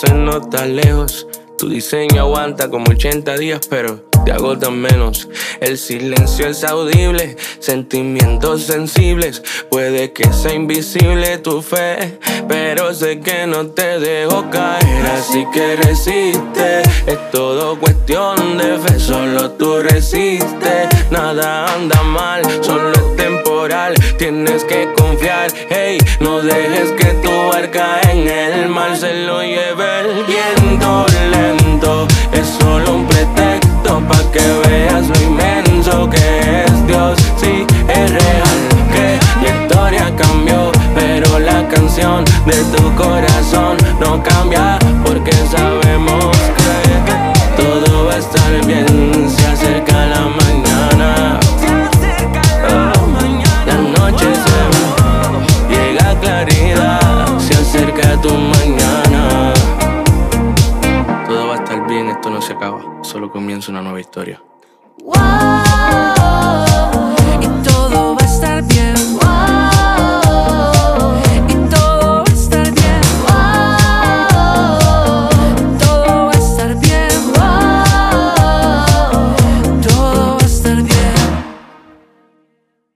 [SPEAKER 12] Se nota lejos. Tu diseño aguanta como 80 días, pero te agotan menos. El silencio es audible, sentimientos sensibles. Puede que sea invisible tu fe, pero sé que no te dejo caer. Así que resiste, es todo cuestión de fe. Solo tú resistes, nada anda mal, solo es Tienes que confiar, hey, no dejes que tu barca en el mar se lo lleve el viento lento. Es solo un pretexto para que veas lo inmenso que es Dios. Sí, es real que mi historia cambió, pero la canción de tu corazón no cambia porque sabemos que todo va a estar bien. Todo va a estar bien, esto no se acaba, solo comienza una nueva historia.
[SPEAKER 13] Y todo va a estar bien.